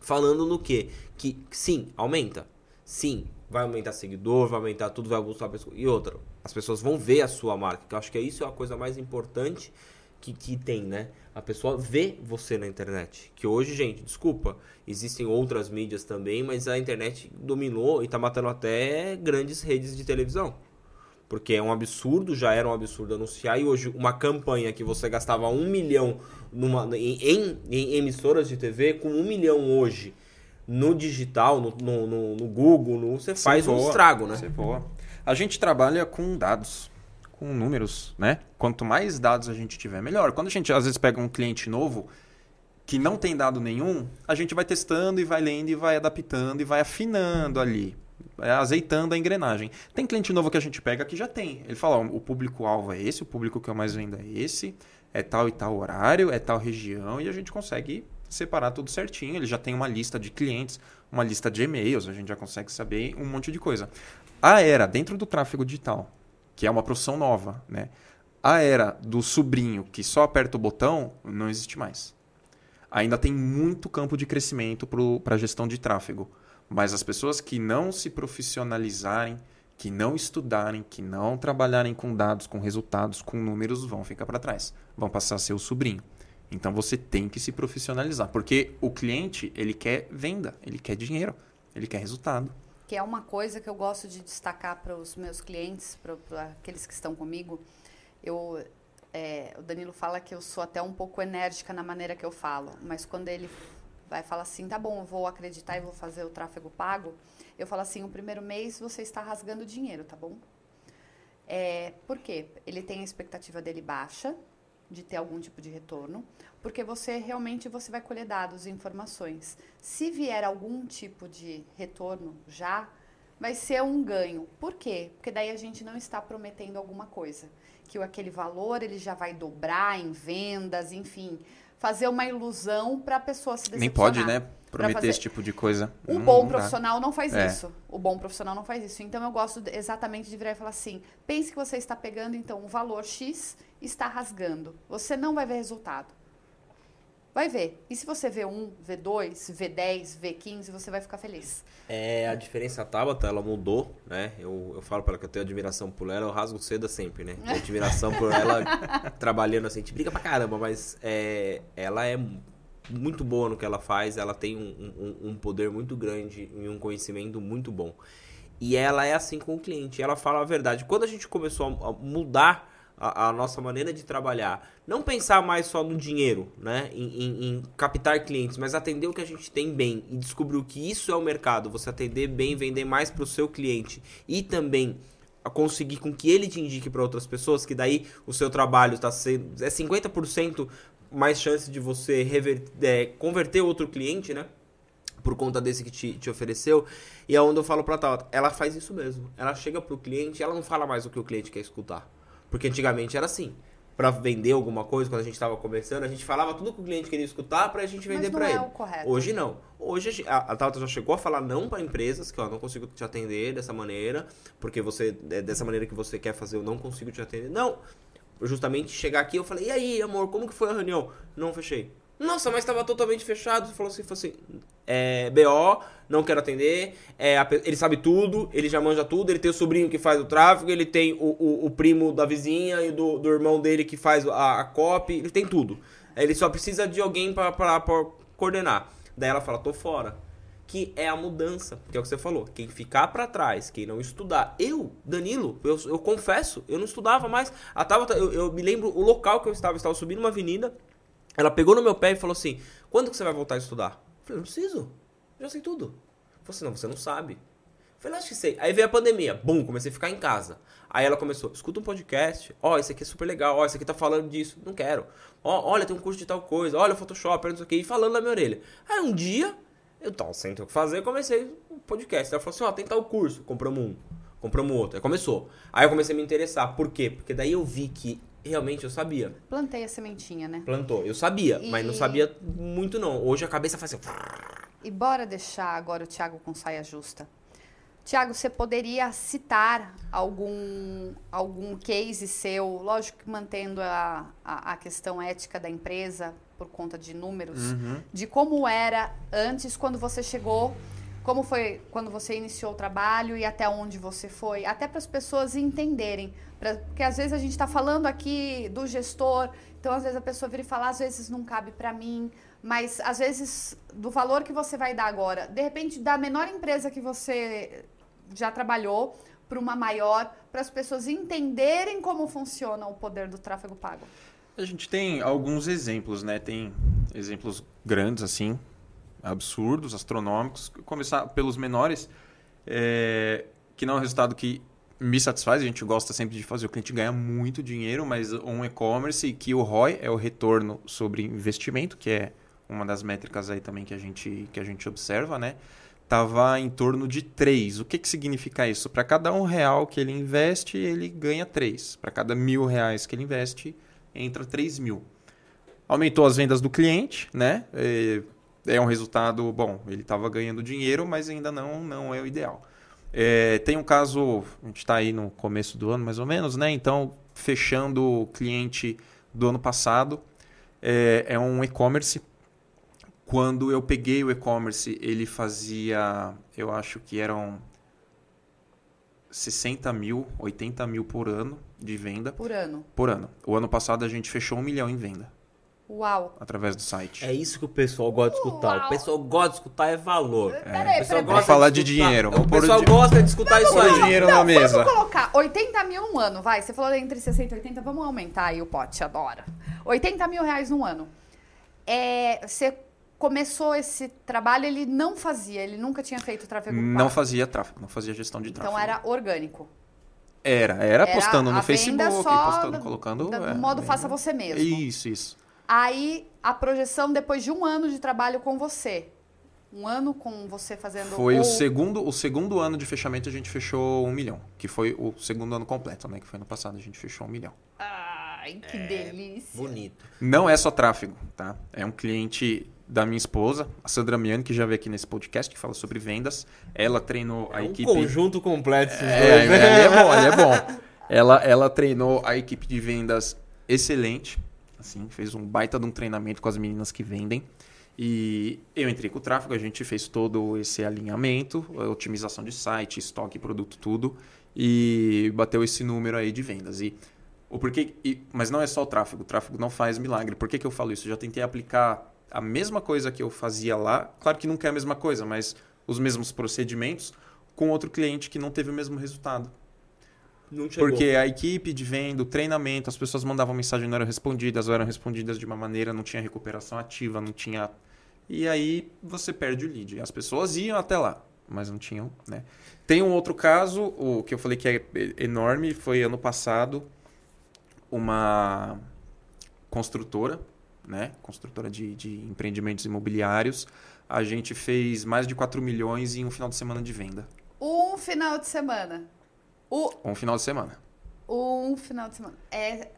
falando no quê? Que sim, aumenta. Sim, vai aumentar seguidor, vai aumentar tudo, vai buscar pessoa. E outra, as pessoas vão ver a sua marca. Que eu acho que isso é a coisa mais importante que, que tem, né? A pessoa vê você na internet. Que hoje, gente, desculpa, existem outras mídias também, mas a internet dominou e tá matando até grandes redes de televisão. Porque é um absurdo, já era um absurdo anunciar, e hoje uma campanha que você gastava um milhão numa, em, em, em emissoras de TV, com um milhão hoje no digital, no, no, no, no Google, no, você faz um estrago, né? Você voa. A gente trabalha com dados com números, né? Quanto mais dados a gente tiver, melhor. Quando a gente às vezes pega um cliente novo que não tem dado nenhum, a gente vai testando e vai lendo e vai adaptando e vai afinando ali, azeitando a engrenagem. Tem cliente novo que a gente pega que já tem. Ele fala, ó, o público-alvo é esse, o público que eu mais vendo é esse, é tal e tal horário, é tal região, e a gente consegue separar tudo certinho. Ele já tem uma lista de clientes, uma lista de e-mails, a gente já consegue saber um monte de coisa. A era, dentro do tráfego digital, que é uma profissão nova, né? A era do sobrinho que só aperta o botão não existe mais. Ainda tem muito campo de crescimento para a gestão de tráfego, mas as pessoas que não se profissionalizarem, que não estudarem, que não trabalharem com dados, com resultados, com números, vão ficar para trás, vão passar a ser o sobrinho. Então você tem que se profissionalizar, porque o cliente ele quer venda, ele quer dinheiro, ele quer resultado que é uma coisa que eu gosto de destacar para os meus clientes, para aqueles que estão comigo. Eu, é, o Danilo fala que eu sou até um pouco enérgica na maneira que eu falo, mas quando ele vai falar assim, tá bom, vou acreditar e vou fazer o tráfego pago. Eu falo assim, o primeiro mês você está rasgando dinheiro, tá bom? É, por quê? Ele tem a expectativa dele baixa, de ter algum tipo de retorno, porque você realmente você vai colher dados e informações. Se vier algum tipo de retorno já, vai ser um ganho. Por quê? Porque daí a gente não está prometendo alguma coisa, que aquele valor ele já vai dobrar em vendas, enfim, fazer uma ilusão para a pessoa se decepcionar. Nem pode, né? Prometer esse tipo de coisa. O Não bom dá. profissional não faz É. isso. O bom profissional não faz isso. Então eu gosto de- exatamente de virar e falar assim: pense que você está pegando então um valor X e está rasgando. Você não vai ver resultado. Vai ver. E se você vê um, vê dois, vê 10, vê 15, você vai ficar feliz. É, a diferença, a Tabata, ela mudou, né? Eu, eu falo pra ela que eu tenho admiração por ela, eu rasgo seda sempre, né? Tenho admiração por ela trabalhando assim, a gente briga pra caramba, mas é, ela é muito boa no que ela faz, ela tem um, um, um poder muito grande e um conhecimento muito bom. E ela é assim com o cliente, ela fala a verdade. Quando a gente começou a mudar a, a nossa maneira de trabalhar, não pensar mais só no dinheiro, né? Em, em- em captar clientes, mas atender o que a gente tem bem e descobrir que isso é o mercado, você atender bem, vender mais para o seu cliente e também conseguir com que ele te indique para outras pessoas, que daí o seu trabalho está sendo é 50% mais chance de você é, converter outro cliente, né? por conta desse que te, te ofereceu. E é onde eu falo pra Tauta, ela faz isso mesmo. Ela chega pro cliente, ela não fala mais o que o cliente quer escutar. Porque antigamente era assim. Pra vender alguma coisa, quando a gente tava começando, a gente falava tudo que o cliente queria escutar pra gente Mas vender pra é ele. o correto. Hoje não. Hoje a a, a Tauta já chegou a falar não pra empresas, que ó, não consigo te atender dessa maneira, porque você é dessa maneira que você quer fazer, eu não consigo te atender. Não. Justamente chegar aqui, eu falei: "E aí, amor, como que foi a reunião?" Não fechei. Nossa, mas estava totalmente fechado. Falou assim, falou assim, é, BO, não quero atender, é, ele sabe tudo, ele já manja tudo, ele tem o sobrinho que faz o tráfego, ele tem o, o, o primo da vizinha e do, do irmão dele que faz a, a copy, ele tem tudo. Ele só precisa de alguém pra coordenar. Daí ela fala, tô fora. Que é a mudança, que é o que você falou. Quem ficar pra trás, quem não estudar. Eu, Danilo, eu, eu confesso, eu não estudava mais. A Tabata, eu, eu me lembro o local que eu estava, eu estava subindo uma avenida, ela pegou no meu pé e falou assim: Quando que você vai voltar a estudar? Eu falei: Não preciso, já sei tudo. Falou assim: Não, você não sabe. Eu falei: Acho que sei. Aí veio a pandemia, bum, comecei a ficar em casa. Aí ela começou: Escuta um podcast, ó, esse aqui é super legal, ó, esse aqui tá falando disso, não quero. Ó, olha, tem um curso de tal coisa, olha, Photoshop, não sei o que, e falando na minha orelha. Aí um dia, eu tava sem ter o que fazer, comecei o podcast. Ela falou assim: Ó, tem tal curso, compramos um. Compramos outro. Aí começou. Aí eu comecei a me interessar. Por quê? Porque daí eu vi que realmente eu sabia. Plantei a sementinha, né? Plantou. Eu sabia, E- mas não sabia muito não. Hoje a cabeça faz assim. E bora deixar agora o Thiago com saia justa. Tiago, você poderia citar algum, algum case seu, lógico que mantendo a, a, a questão ética da empresa por conta de números, Uhum. de como era antes, quando você chegou, como foi quando você iniciou o trabalho e até onde você foi, até para as pessoas entenderem. Porque às vezes a gente está falando aqui do gestor, então às vezes a pessoa vira e fala, às vezes não cabe para mim, mas às vezes do valor que você vai dar agora, de repente da menor empresa que você já trabalhou para uma maior, para as pessoas entenderem como funciona o poder do tráfego pago. A gente tem alguns exemplos, né? Tem exemplos grandes, assim, absurdos, astronômicos. Começar pelos menores, é, que não é um resultado que me satisfaz. A gente gosta sempre de fazer o cliente ganhar muito dinheiro, mas um e-commerce que o ROI é o retorno sobre investimento, que é uma das métricas aí também que a gente, que a gente observa, né? Tava em torno de 3. O que, que significa isso? Para cada um real que ele investe, ele ganha 3. Para cada mil reais que ele investe, entra 3 mil. Aumentou as vendas do cliente, né? É um resultado bom. Ele estava ganhando dinheiro, mas ainda não, não é o ideal. É, tem um caso, a gente está aí no começo do ano mais ou menos, né? Então, fechando o cliente do ano passado, é, é um e-commerce. Quando eu peguei o e-commerce, ele fazia, eu acho que eram 60 mil, 80 mil por ano de venda Por ano. por ano. O ano passado a gente fechou um milhão em venda Uau! através do site. É isso que o pessoal gosta de escutar. Uau. O pessoal gosta de escutar é valor. Peraí, o peraí, pessoal peraí. Vamos falar de dinheiro, O pessoal di- gosta de escutar isso aí. dinheiro na mesa. Vamos colocar 80 mil um ano, vai. Você falou entre 60 e 80, vamos aumentar aí o pote, adora. 80 mil reais no ano. É, você começou esse trabalho, ele não fazia, ele nunca tinha feito tráfego pago. Não fazia tráfego, não fazia gestão de tráfego. Então era orgânico. Era, era, Era postando no Facebook, postando, colocando. Da- é, no modo é, faça você mesmo. Isso, isso. Aí a projeção depois de um ano de trabalho com você. Um ano com você fazendo Foi o o- segundo, o segundo ano de fechamento a gente fechou um milhão. Que foi o segundo ano completo, né? Que foi no passado, a gente fechou um milhão. Ai, que É, delícia. Bonito. Não é só tráfego, tá? É um cliente da minha esposa, a Sandra Miani, que já veio aqui nesse podcast, que fala sobre vendas. Ela treinou a É um equipe. conjunto completo esses É, dois, né? é bom, ele é bom. Ela, ela treinou a equipe de vendas excelente. Assim, fez um baita de um treinamento com as meninas que vendem. E eu entrei com o tráfego, a gente fez todo esse alinhamento, otimização de site, estoque, produto, tudo. E bateu esse número aí de vendas. E o porquê, e- mas não é só o tráfego, o tráfego não faz milagre. Por que, que eu falo isso? Eu já tentei aplicar a mesma coisa que eu fazia lá. Claro que nunca é a mesma coisa, mas os mesmos procedimentos com outro cliente que não teve o mesmo resultado. Não chegou. Porque a equipe de venda, o treinamento, as pessoas mandavam mensagem e não eram respondidas, ou eram respondidas de uma maneira, não tinha recuperação ativa, não tinha. E aí você perde o lead. As pessoas iam até lá, mas não tinham, né? Tem um outro caso, o que eu falei que é enorme, foi ano passado, uma construtora, né? Construtora de, de empreendimentos imobiliários. A gente fez mais de 4 milhões em um final de semana de venda. Um final de semana. O, Um final de semana. um final de semana. É.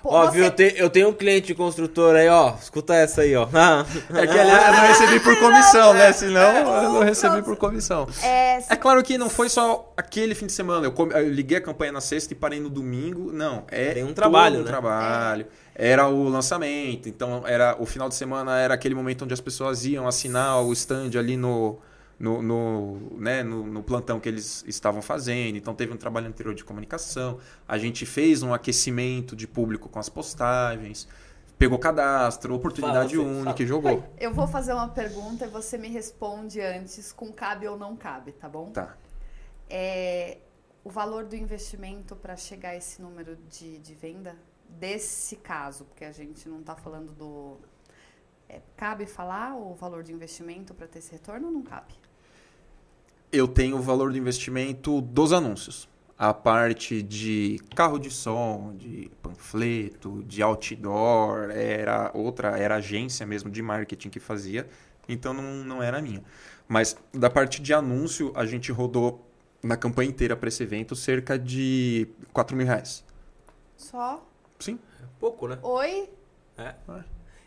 Pô, Ó, você- viu, eu, te- eu tenho um cliente construtor aí, ó. Escuta essa aí, ó. É que aliás, eu não recebi por comissão, né? Senão eu não recebi por comissão. É, É claro que não foi só aquele fim de semana. Eu, come- eu liguei a campanha na sexta e parei no domingo. Não, é Tem um trabalho, todo um né? trabalho. Era o lançamento, então era o final de semana era aquele momento onde as pessoas iam assinar o stand ali no no, no, né, no, no plantão que eles estavam fazendo. Então teve um trabalho anterior de comunicação. A gente fez um aquecimento de público com as postagens. Pegou cadastro, oportunidade Fala, única fala. e jogou. eu vou fazer uma pergunta e você me responde antes com cabe ou não cabe, tá bom? Tá. É, o valor do investimento para chegar a esse número de, de venda, desse caso, porque a gente não está falando do. é, cabe falar o valor de investimento para ter esse retorno ou não cabe? Eu tenho o valor do investimento dos anúncios. A parte de carro de som, de panfleto, de outdoor, era outra, era agência mesmo de marketing que fazia, então não, não era minha. Mas da parte de anúncio, a gente rodou na campanha inteira para esse evento cerca de 4 mil reais. Só? Sim. Pouco, né? Oi?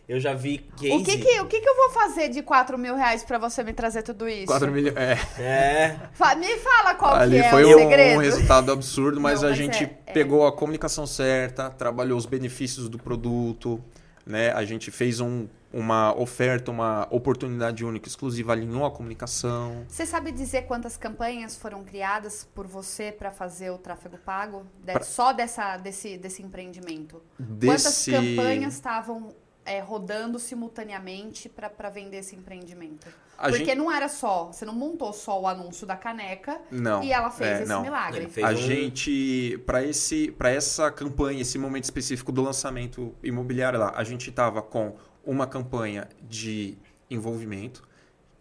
Eu já vi case... O que que, o que que eu vou fazer de 4 mil reais para você me trazer tudo isso? 4 milhões. É. É... Me fala qual Ali que é foi o um segredo. resultado absurdo, mas Não, a mas gente é- é. pegou a comunicação certa, trabalhou os benefícios do produto, né? A gente fez um- uma oferta, uma oportunidade única, exclusiva, alinhou a comunicação. Você sabe dizer quantas campanhas foram criadas por você para fazer o tráfego pago? De- Pra- Só dessa, desse, desse empreendimento? Quantas Desse... campanhas estavam é, rodando simultaneamente para vender esse empreendimento? A Porque gente... não era só, você não montou só o anúncio da caneca Não. e ela fez é, esse não. milagre. Fez A um- gente, para esse, para essa campanha, esse momento específico do lançamento imobiliário lá, a gente estava com uma campanha de envolvimento,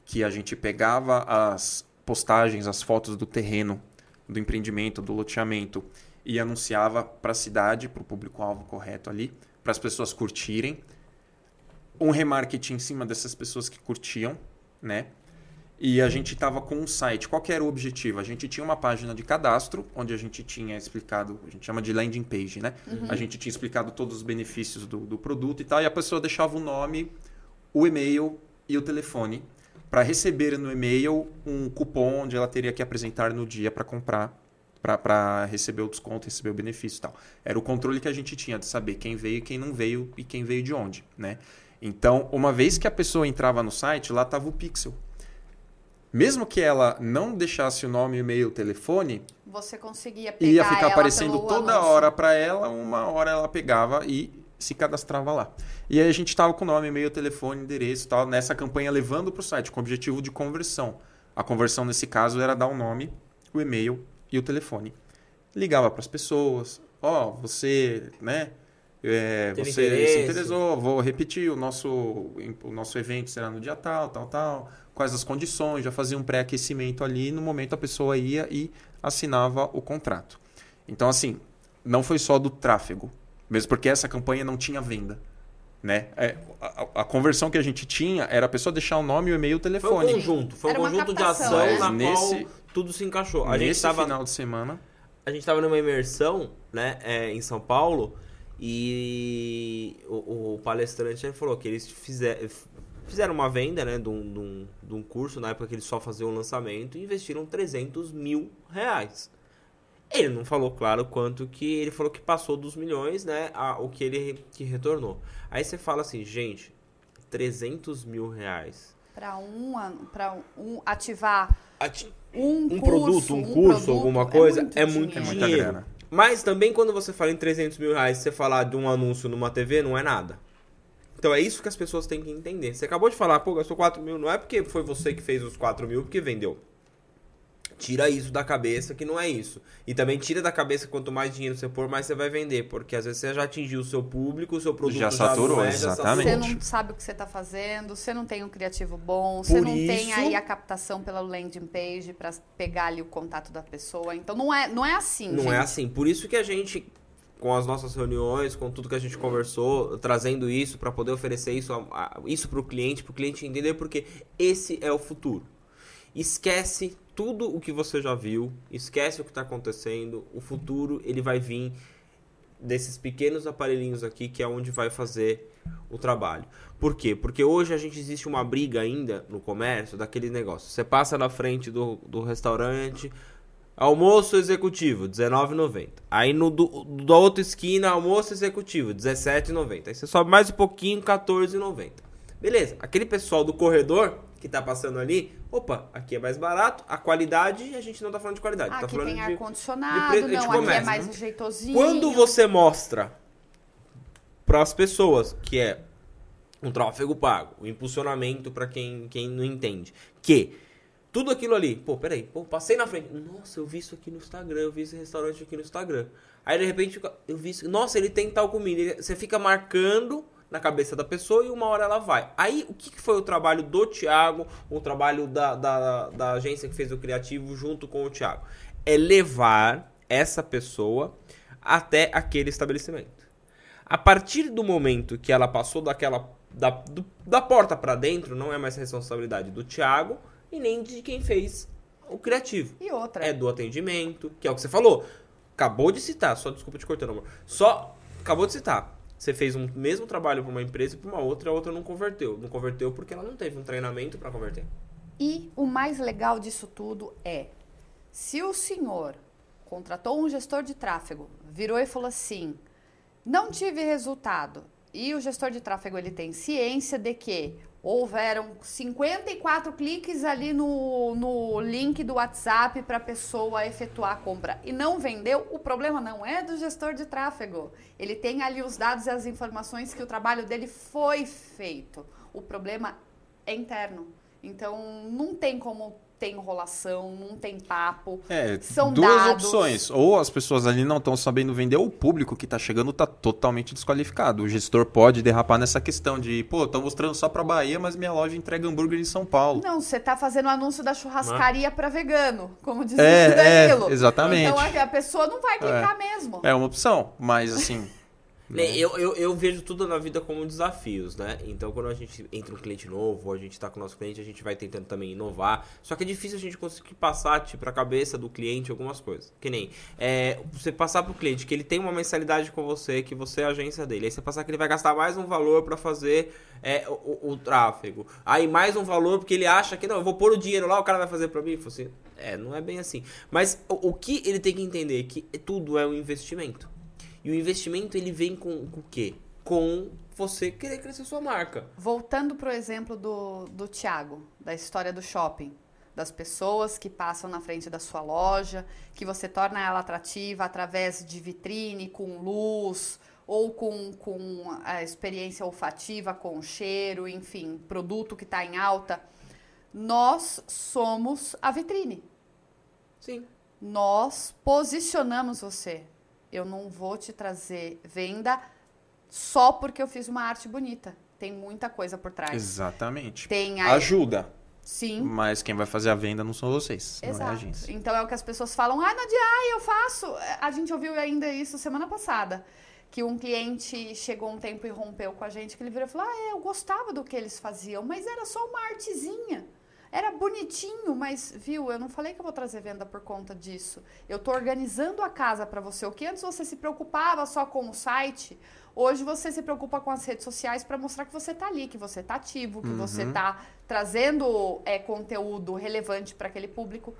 que a gente pegava as postagens, as fotos do terreno, do empreendimento, do loteamento e anunciava para a cidade, para o público-alvo correto ali, para as pessoas curtirem. Um remarketing em cima dessas pessoas que curtiam, né? E a gente estava com um site. Qual era o objetivo? A gente tinha uma página de cadastro, onde a gente tinha explicado, a gente chama de landing page, né? A gente tinha explicado todos os benefícios do, do produto e tal, e a pessoa deixava o nome, o e-mail e o telefone para receber no e-mail um cupom onde ela teria que apresentar no dia para comprar, para receber o desconto, receber o benefício e tal. Era o controle que a gente tinha de saber quem veio, quem não veio e quem veio de onde, né? Então, uma vez que a pessoa entrava no site, lá estava o pixel. Mesmo que ela não deixasse o nome, e-mail, telefone, Você conseguia pegar ia ficar aparecendo toda anúncio. hora para ela, uma hora ela pegava e se cadastrava lá. E aí a gente estava com o nome, e-mail, telefone, endereço tal, nessa campanha levando para o site com o objetivo de conversão. A conversão nesse caso era dar o nome, o e-mail e o telefone. Ligava para as pessoas, ó, você, né, é, você interesse. se interessou, vou repetir, o nosso, o nosso evento será no dia tal, tal, tal, quais as condições, já fazia um pré-aquecimento ali, no momento a pessoa ia e assinava o contrato. Então, assim, não foi só do tráfego, mesmo porque essa campanha não tinha venda. Né? É, a, a- conversão que a gente tinha era a pessoa deixar o nome, o e-mail, o Foi um telefone. conjunto, foi um conjunto de captação, ação né? na Nesse- qual tudo se encaixou. A gente Nesse tava final de semana, a gente estava numa imersão, né, é, em São Paulo, e o, o palestrante falou que eles fizer, fizeram uma venda, né, de um, de, um, de um curso, na época que eles só faziam o lançamento, e investiram 300 mil reais. Ele não falou, claro, quanto que ele falou que passou dos milhões, né, a, o que ele que retornou. Aí você fala assim, gente, 300 mil reais. Para um, pra um ativar Ati- um, um curso, produto, um curso, produto, alguma coisa, é muito É muita dinheiro. grana. Mas também quando você fala em 300 mil reais, você falar de um anúncio numa TV, não é nada. Então é isso que as pessoas têm que entender. Você acabou de falar, pô, gastou 4 mil, não é porque foi você que fez os 4 mil porque vendeu. Tira isso da cabeça que não é isso. E também tira da cabeça que quanto mais dinheiro você pôr, mais você vai vender. Porque às vezes você já atingiu o seu público, o seu produto Já saturou, não é, já exatamente. Você saturou. não sabe o que você está fazendo, você não tem um criativo bom, você Por não tem isso- aí a captação pela landing page para pegar ali o contato da pessoa. Então não é, não é assim, Não gente. é assim. Por isso que a gente, com as nossas reuniões, com tudo que a gente conversou, trazendo isso para poder oferecer isso, a- a- isso para o cliente, para o cliente entender, porque esse é o futuro. Esquece tudo o que você já viu, esquece o que está acontecendo. O futuro ele vai vir desses pequenos aparelhinhos aqui que é onde vai fazer o trabalho. Por quê? Porque hoje a gente existe uma briga ainda no comércio daquele negócio. Você passa na frente do, do restaurante, almoço executivo, R$19,90. Aí no do, da outra esquina, almoço executivo, R$17,90. Aí você sobe mais um pouquinho, R$14,90. Beleza, aquele pessoal do corredor que tá passando ali, opa, aqui é mais barato, a qualidade, a gente não tá falando de qualidade, tá Aqui falando tem de... ar-condicionado, pre- de não, aqui é comércio, mais né? jeitosinho. Quando você mostra para as pessoas que é um tráfego pago, o impulsionamento para quem, quem não entende, que tudo aquilo ali, pô, peraí, pô, passei na frente, nossa, eu vi isso aqui no Instagram, eu vi esse restaurante aqui no Instagram. Aí de repente eu vi isso, nossa, ele tem tal comida, você fica marcando na cabeça da pessoa e uma hora ela vai. Aí o que foi o trabalho do Thiago, o trabalho da, da, da agência que fez o criativo junto com o Thiago? É levar essa pessoa até aquele estabelecimento. A partir do momento que ela passou daquela da, do- da porta para dentro, não é mais responsabilidade do Thiago e nem de quem fez o criativo. E outra. É do atendimento, que é o que você falou. Acabou de citar, só desculpa te cortando, amor. Só acabou de citar. Você fez um mesmo trabalho para uma empresa e para uma outra, a outra não converteu. Não converteu porque ela não teve um treinamento para converter. E o mais legal disso tudo é, se o senhor contratou um gestor de tráfego, virou e falou assim, não tive resultado, e o gestor de tráfego ele tem ciência de que houveram 54 cliques ali no, no link do WhatsApp para a pessoa efetuar a compra e não vendeu, o problema não é do gestor de tráfego. Ele tem ali os dados e as informações que o trabalho dele foi feito. O problema é interno. Então, não tem como ter enrolação, não tem papo. É, São duas dados. opções. Ou as pessoas ali não estão sabendo vender, ou o público que está chegando está totalmente desqualificado. O gestor pode derrapar nessa questão de, pô, estão mostrando só para Bahia, mas minha loja entrega hambúrguer em São Paulo. Não, você tá fazendo o anúncio da churrascaria para vegano, como diz É, o Danilo. é, exatamente. Então a- a pessoa não vai clicar mesmo. É uma opção, mas assim. Né, Eu, eu, eu vejo tudo na vida como desafios, né? Então, quando a gente entra um cliente novo, a gente tá com o nosso cliente, a gente vai tentando também inovar. Só que é difícil a gente conseguir passar tipo, pra cabeça do cliente algumas coisas. Que nem é, você passar pro cliente que ele tem uma mensalidade com você, que você é a agência dele. Aí você passar que ele vai gastar mais um valor pra fazer é, o, o- o tráfego. Aí mais um valor porque ele acha que não, eu vou pôr o dinheiro lá, o cara vai fazer pra mim. Assim, é, não é bem assim. Mas o, o que ele tem que entender é que tudo é um investimento. E o investimento ele vem com, com o quê? Com você querer crescer sua marca. Voltando pro exemplo do, do Tiago, da história do shopping. Das pessoas que passam na frente da sua loja, que você torna ela atrativa através de vitrine, com luz, ou com, com a experiência olfativa, com cheiro, enfim, produto que está em alta. Nós somos a vitrine. Sim. Nós posicionamos você. Eu não vou te trazer venda só porque eu fiz uma arte bonita. Tem muita coisa por trás. Exatamente. Tem a... Ajuda. Sim. Mas quem vai fazer a venda não são vocês, Exato. não é a agência. Então é o que as pessoas falam, ah, Nadia, eu faço. A gente ouviu ainda isso semana passada. Que um cliente chegou um tempo e rompeu com a gente, que ele virou e falou: Ah, é, eu gostava do que eles faziam, mas era só uma artezinha. Era bonitinho, mas viu, eu não falei que eu vou trazer venda por conta disso. Eu tô organizando a casa para você. O que antes você se preocupava só com o site, hoje você se preocupa com as redes sociais para mostrar que você tá ali, que você tá ativo, que você tá trazendo é, conteúdo relevante para aquele público.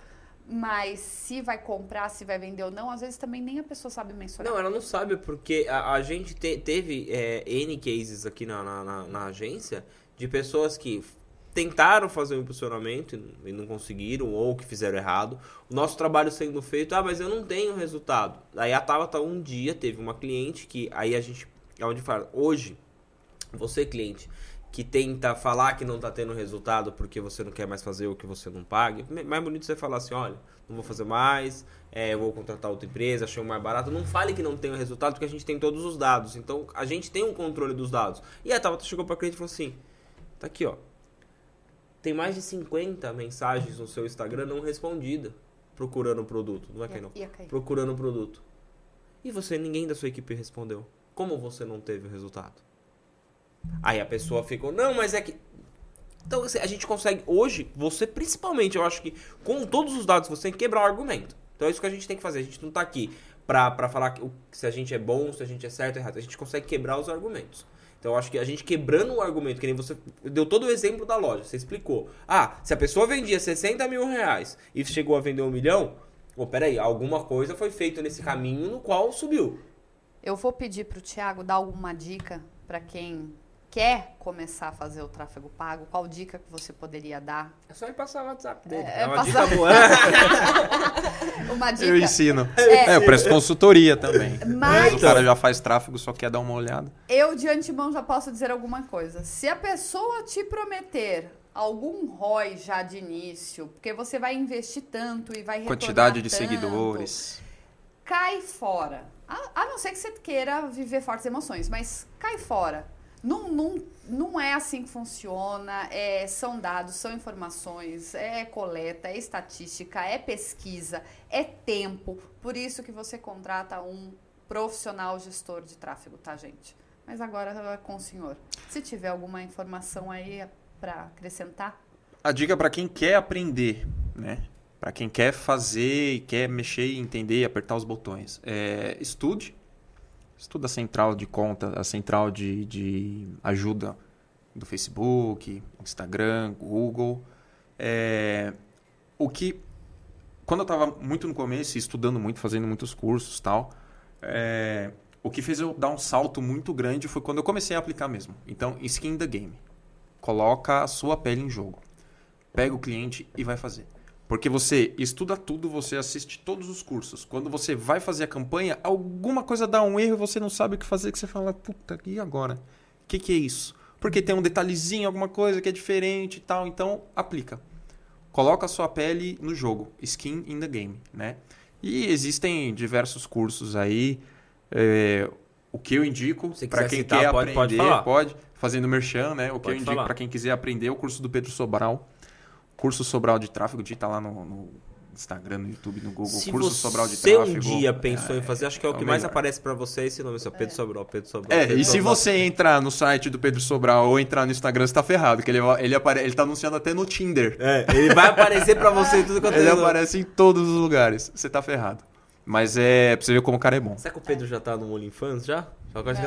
Mas se vai comprar, se vai vender ou não, às vezes também nem a pessoa sabe mensurar. Não, ela não sabe porque a, a gente te- teve é, N cases aqui na, na, na- na agência de pessoas que tentaram fazer o impulsionamento e não conseguiram, ou que fizeram errado. O nosso trabalho sendo feito, ah, mas eu não tenho resultado. Aí a Tabata um dia teve uma cliente que aí a gente, é onde fala, hoje, você cliente que tenta falar que não tá tendo resultado porque você não quer mais fazer o que você não paga, mais bonito você falar assim, olha, não vou fazer mais, é, vou contratar outra empresa, achei um mais barato. Não fale que não tem o resultado porque a gente tem todos os dados. Então a gente tem um controle dos dados. E a Tabata chegou pra cliente e falou assim: tá aqui, ó. Tem mais de 50 mensagens no seu Instagram não respondida procurando o produto. Não vai cair, não. ia cair. Procurando o produto. E você, ninguém da sua equipe respondeu. Como você não teve o resultado? Aí a pessoa ficou, não, mas é que. Então a gente consegue, hoje, você principalmente, eu acho que com todos os dados você tem que quebrar o argumento. Então é isso que a gente tem que fazer. A gente não tá aqui pra, pra falar que, se a gente é bom, se a gente é certo ou errado. A gente consegue quebrar os argumentos. Então acho que a gente quebrando o argumento, que nem você deu todo o exemplo da loja, você explicou. Ah, se a pessoa vendia 60 mil reais e chegou a vender um milhão, pô, peraí, alguma coisa foi feita nesse caminho no qual subiu. Eu vou pedir para o Thiago dar alguma dica para quem quer começar a fazer o tráfego pago. Qual dica que você poderia dar? É só ele passar o WhatsApp dele. É, É, uma passar- dica boa. Uma dica. Eu ensino. É. É, eu presto consultoria também. Mas- o cara já faz tráfego, só quer dar uma olhada. Eu de antemão já posso dizer alguma coisa. Se a pessoa te prometer algum ROI já de início, porque você vai investir tanto e vai retornar Quantidade de tanto, seguidores. cai fora. A, a não ser que você queira viver fortes emoções, mas cai fora. Não, não, não é assim que funciona. É, são dados, são informações, é coleta, é estatística, é pesquisa, é tempo. Por isso que você contrata um profissional gestor de tráfego, tá, gente? Mas agora é com o senhor. Se tiver alguma informação aí para acrescentar, A dica para quem quer aprender, né? Para quem quer fazer quer mexer e entender e apertar os botões. É, estude. Estuda a central de conta, a central de, de ajuda do Facebook, Instagram, Google. É, o que, quando eu estava muito no começo, estudando muito, fazendo muitos cursos tal, é, o que fez eu dar um salto muito grande foi quando eu comecei a aplicar mesmo. Então, skin the game. Coloca a sua pele em jogo. Pega o cliente e vai fazer. Porque você estuda tudo, você assiste todos os cursos. Quando você vai fazer a campanha, alguma coisa dá um erro e você não sabe o que fazer, que você fala, puta, e agora? O que, que é isso? Porque tem um detalhezinho, alguma coisa que é diferente e tal. Então, aplica. Coloca a sua pele no jogo. Skin in the game, né? E existem diversos cursos aí. é, o que eu indico para quem citar, quer pode- aprender, pode pode, fazendo merchan, né? O que Pode eu indico para quem quiser aprender é o curso do Pedro Sobral. Curso Sobral de Tráfego, digita lá no, no Instagram, no YouTube, no Google. Se curso você Sobral de Tráfego. um dia pensou em fazer, acho que é o é que o mais melhor. aparece pra você esse nome, seu Pedro Sobral, Pedro Sobral. É, Pedro e se Sobral. você entrar no site do Pedro Sobral ou entrar no Instagram, você tá ferrado, que ele, ele, apare, ele tá anunciando até no Tinder. É, ele vai aparecer pra você em tudo quanto Ele é aparece em todos os lugares. Você tá ferrado. Mas é pra você ver como o cara é bom. Será que o Pedro já tá no OnlyFans já?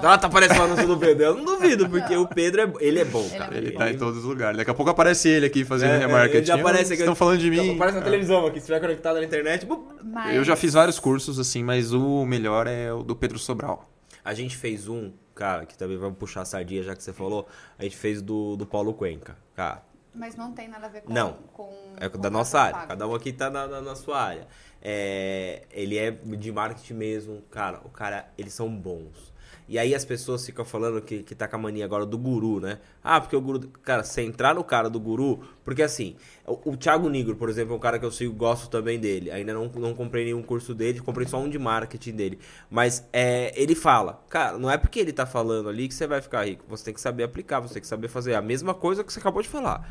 Ah, tá aparecendo o anúncio do Pedro. Eu não duvido, porque o Pedro é, ele é bom, Ele é cara. muito Ele tá em todos os lugares. Daqui a pouco aparece ele aqui fazendo É, é, remarketing. ele já aparece aqui. Vocês estão falando de mim. Aparece na televisão aqui, se estiver conectado na internet. mas Eu já fiz vários cursos, assim, mas o melhor é o do Pedro Sobral. A gente fez um, cara, que também vamos puxar a sardinha, já que você falou. A gente fez do, do Paulo Cuenca. Cara, Mas não tem nada a ver com. Não. com é com da nossa área. pago. Cada um aqui tá na, na- na sua área. É, ele é de marketing mesmo. Cara, o cara, eles são bons. E aí as pessoas ficam falando que, que tá com a mania agora do guru, né? Ah, porque o guru. Cara, você entrar no cara do guru. Porque assim, o, o Thiago Nigro, por exemplo, é um cara que eu sigo, gosto também dele. Ainda não, não comprei nenhum curso dele, comprei só um de marketing dele. Mas é, ele fala, cara, não é porque ele tá falando ali que você vai ficar rico. Você tem que saber aplicar, você tem que saber fazer a mesma coisa que você acabou de falar.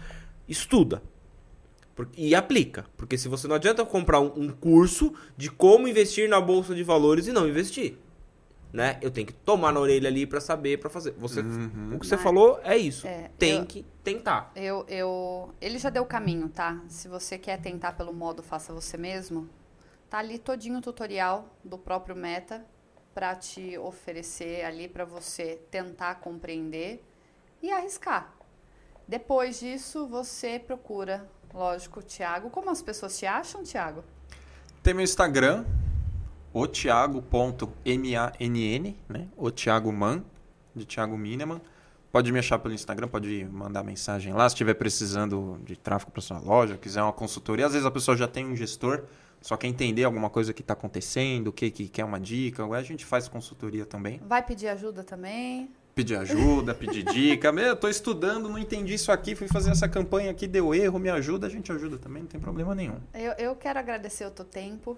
Estuda. E aplica. Porque se você não adianta comprar um, um curso de como investir na bolsa de valores e não investir né? Eu tenho que tomar na orelha ali para saber, para fazer. Você, uhum. o que você Mas, falou é isso. É, tem eu, que tentar. Eu, eu, ele já deu o caminho, tá? Se você quer tentar pelo modo faça você mesmo, tá ali todinho o tutorial do próprio Meta para te oferecer ali para você tentar compreender e arriscar. Depois disso, você procura, lógico, o Thiago. Como as pessoas te acham, Thiago? Tem meu Instagram, o Thiago.mann, né? O Thiago Man, de Thiago Mineman. Pode me achar pelo Instagram, pode mandar mensagem lá. Se estiver precisando de tráfego para sua loja, quiser uma consultoria. Às vezes a pessoa já tem um gestor, só quer entender alguma coisa que está acontecendo, que, que quer uma dica. A gente faz consultoria também. Vai pedir ajuda também? Pedir ajuda, pedir dica. Meu, eu tô estudando, não entendi isso aqui, fui fazer essa campanha aqui, deu erro, me ajuda, a gente ajuda também, não tem problema nenhum. Eu, eu quero agradecer o teu tempo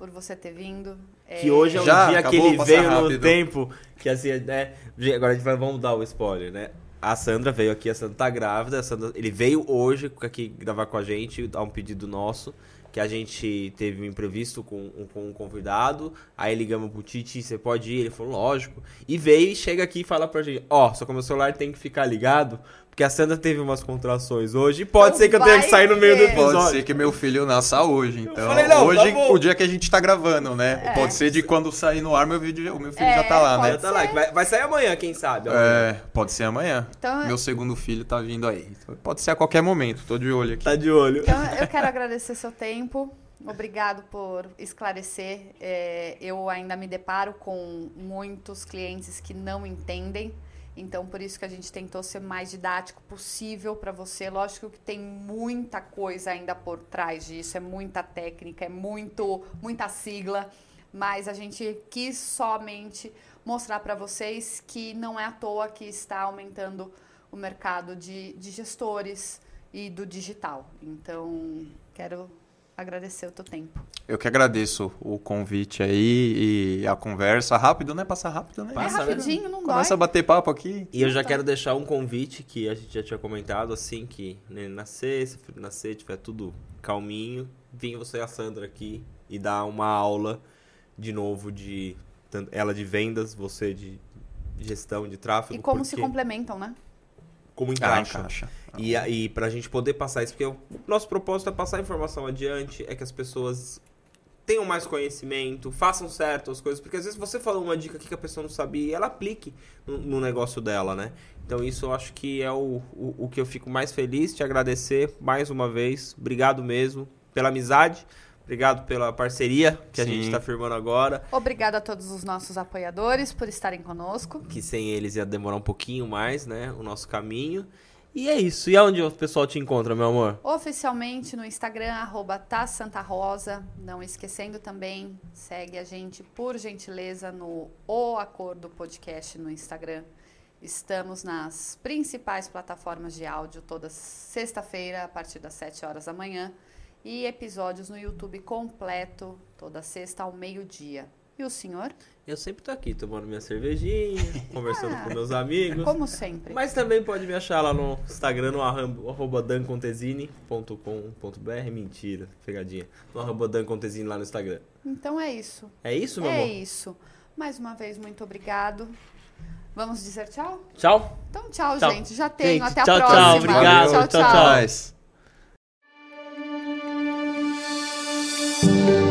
por você ter vindo. Que é... hoje é um Já, dia que ele veio rápido. no tempo. Que assim, né? Agora a gente vai, vamos dar o spoiler, né? A Sandra veio aqui, a Sandra tá grávida. Sandra, ele veio hoje aqui gravar com a gente, dar um pedido nosso. Que a gente teve um imprevisto com, com um convidado. Aí ligamos pro Titi, você pode ir? Ele falou, lógico. E veio e chega aqui e fala pra gente: Ó, oh, só que o meu celular tem que ficar ligado porque a Sandra teve umas contrações hoje. Pode então ser que eu tenha que sair no meio do episódio. Pode ser que meu filho nasça hoje. Então, falei, não, hoje, tá o dia que a gente tá gravando, né? É. Pode ser de quando sair no ar, meu, vídeo, o meu filho é, já tá lá, né? Já tá lá. Vai, vai, sair amanhã, quem sabe? É, pode ser amanhã. Então, meu segundo filho tá vindo aí. Pode ser a qualquer momento. Tô de olho aqui. Tá de olho. Então, eu quero agradecer seu tempo. Obrigado por esclarecer. É, eu ainda me deparo com muitos clientes que não entendem então, por isso que a gente tentou ser mais didático possível para você. Lógico que tem muita coisa ainda por trás disso, é muita técnica, é muito, muita sigla, mas a gente quis somente mostrar para vocês que não é à toa que está aumentando o mercado de, de gestores e do digital. Então, quero agradecer o teu tempo. Eu que agradeço o convite aí e a conversa. Rápido, né? Passa rápido, né? É Passa, rapidinho, não dói. Começa a bater papo aqui. E eu já quero deixar um convite que a gente já tinha comentado, assim, que ele nascer, se filho nascer, tiver tudo calminho, vim você e a Sandra aqui e dar uma aula de novo de ela de vendas, você de gestão de tráfego. E como porque... se complementam, né? Como encaixa. Ah, encaixa. E, e pra gente poder passar isso, porque o nosso propósito é passar a informação adiante, é que as pessoas tenham mais conhecimento, façam certo as coisas, porque às vezes você falou uma dica aqui que a pessoa não sabia e ela aplique no, no negócio dela, né? Então isso eu acho que é o, o, o que eu fico mais feliz, te agradecer mais uma vez, obrigado mesmo pela amizade, Obrigado pela parceria que Sim. a gente está firmando agora. Obrigado a todos os nossos apoiadores por estarem conosco. Que sem eles ia demorar um pouquinho mais, né? O nosso caminho. E é isso. E aonde o pessoal te encontra, meu amor? Oficialmente no Instagram, arroba Rosa. Não esquecendo também, segue a gente, por gentileza, no O Acordo Podcast no Instagram. Estamos nas principais plataformas de áudio toda sexta-feira, a partir das 7 horas da manhã e episódios no YouTube completo, toda sexta ao meio-dia. E o senhor? Eu sempre tô aqui tomando minha cervejinha, conversando ah, com meus amigos. Como sempre. Mas também pode me achar lá no Instagram, no arroba dancontesini.com.br. Mentira, pegadinha. No arroba dancontesini lá no Instagram. Então é isso. É isso, meu é amor? É isso. Mais uma vez, muito obrigado. Vamos dizer tchau? Tchau. Então tchau, tchau. gente. Já tenho. Gente, Até tchau, a próxima. Tchau, obrigado. Tchau, tchau. tchau. tchau. Música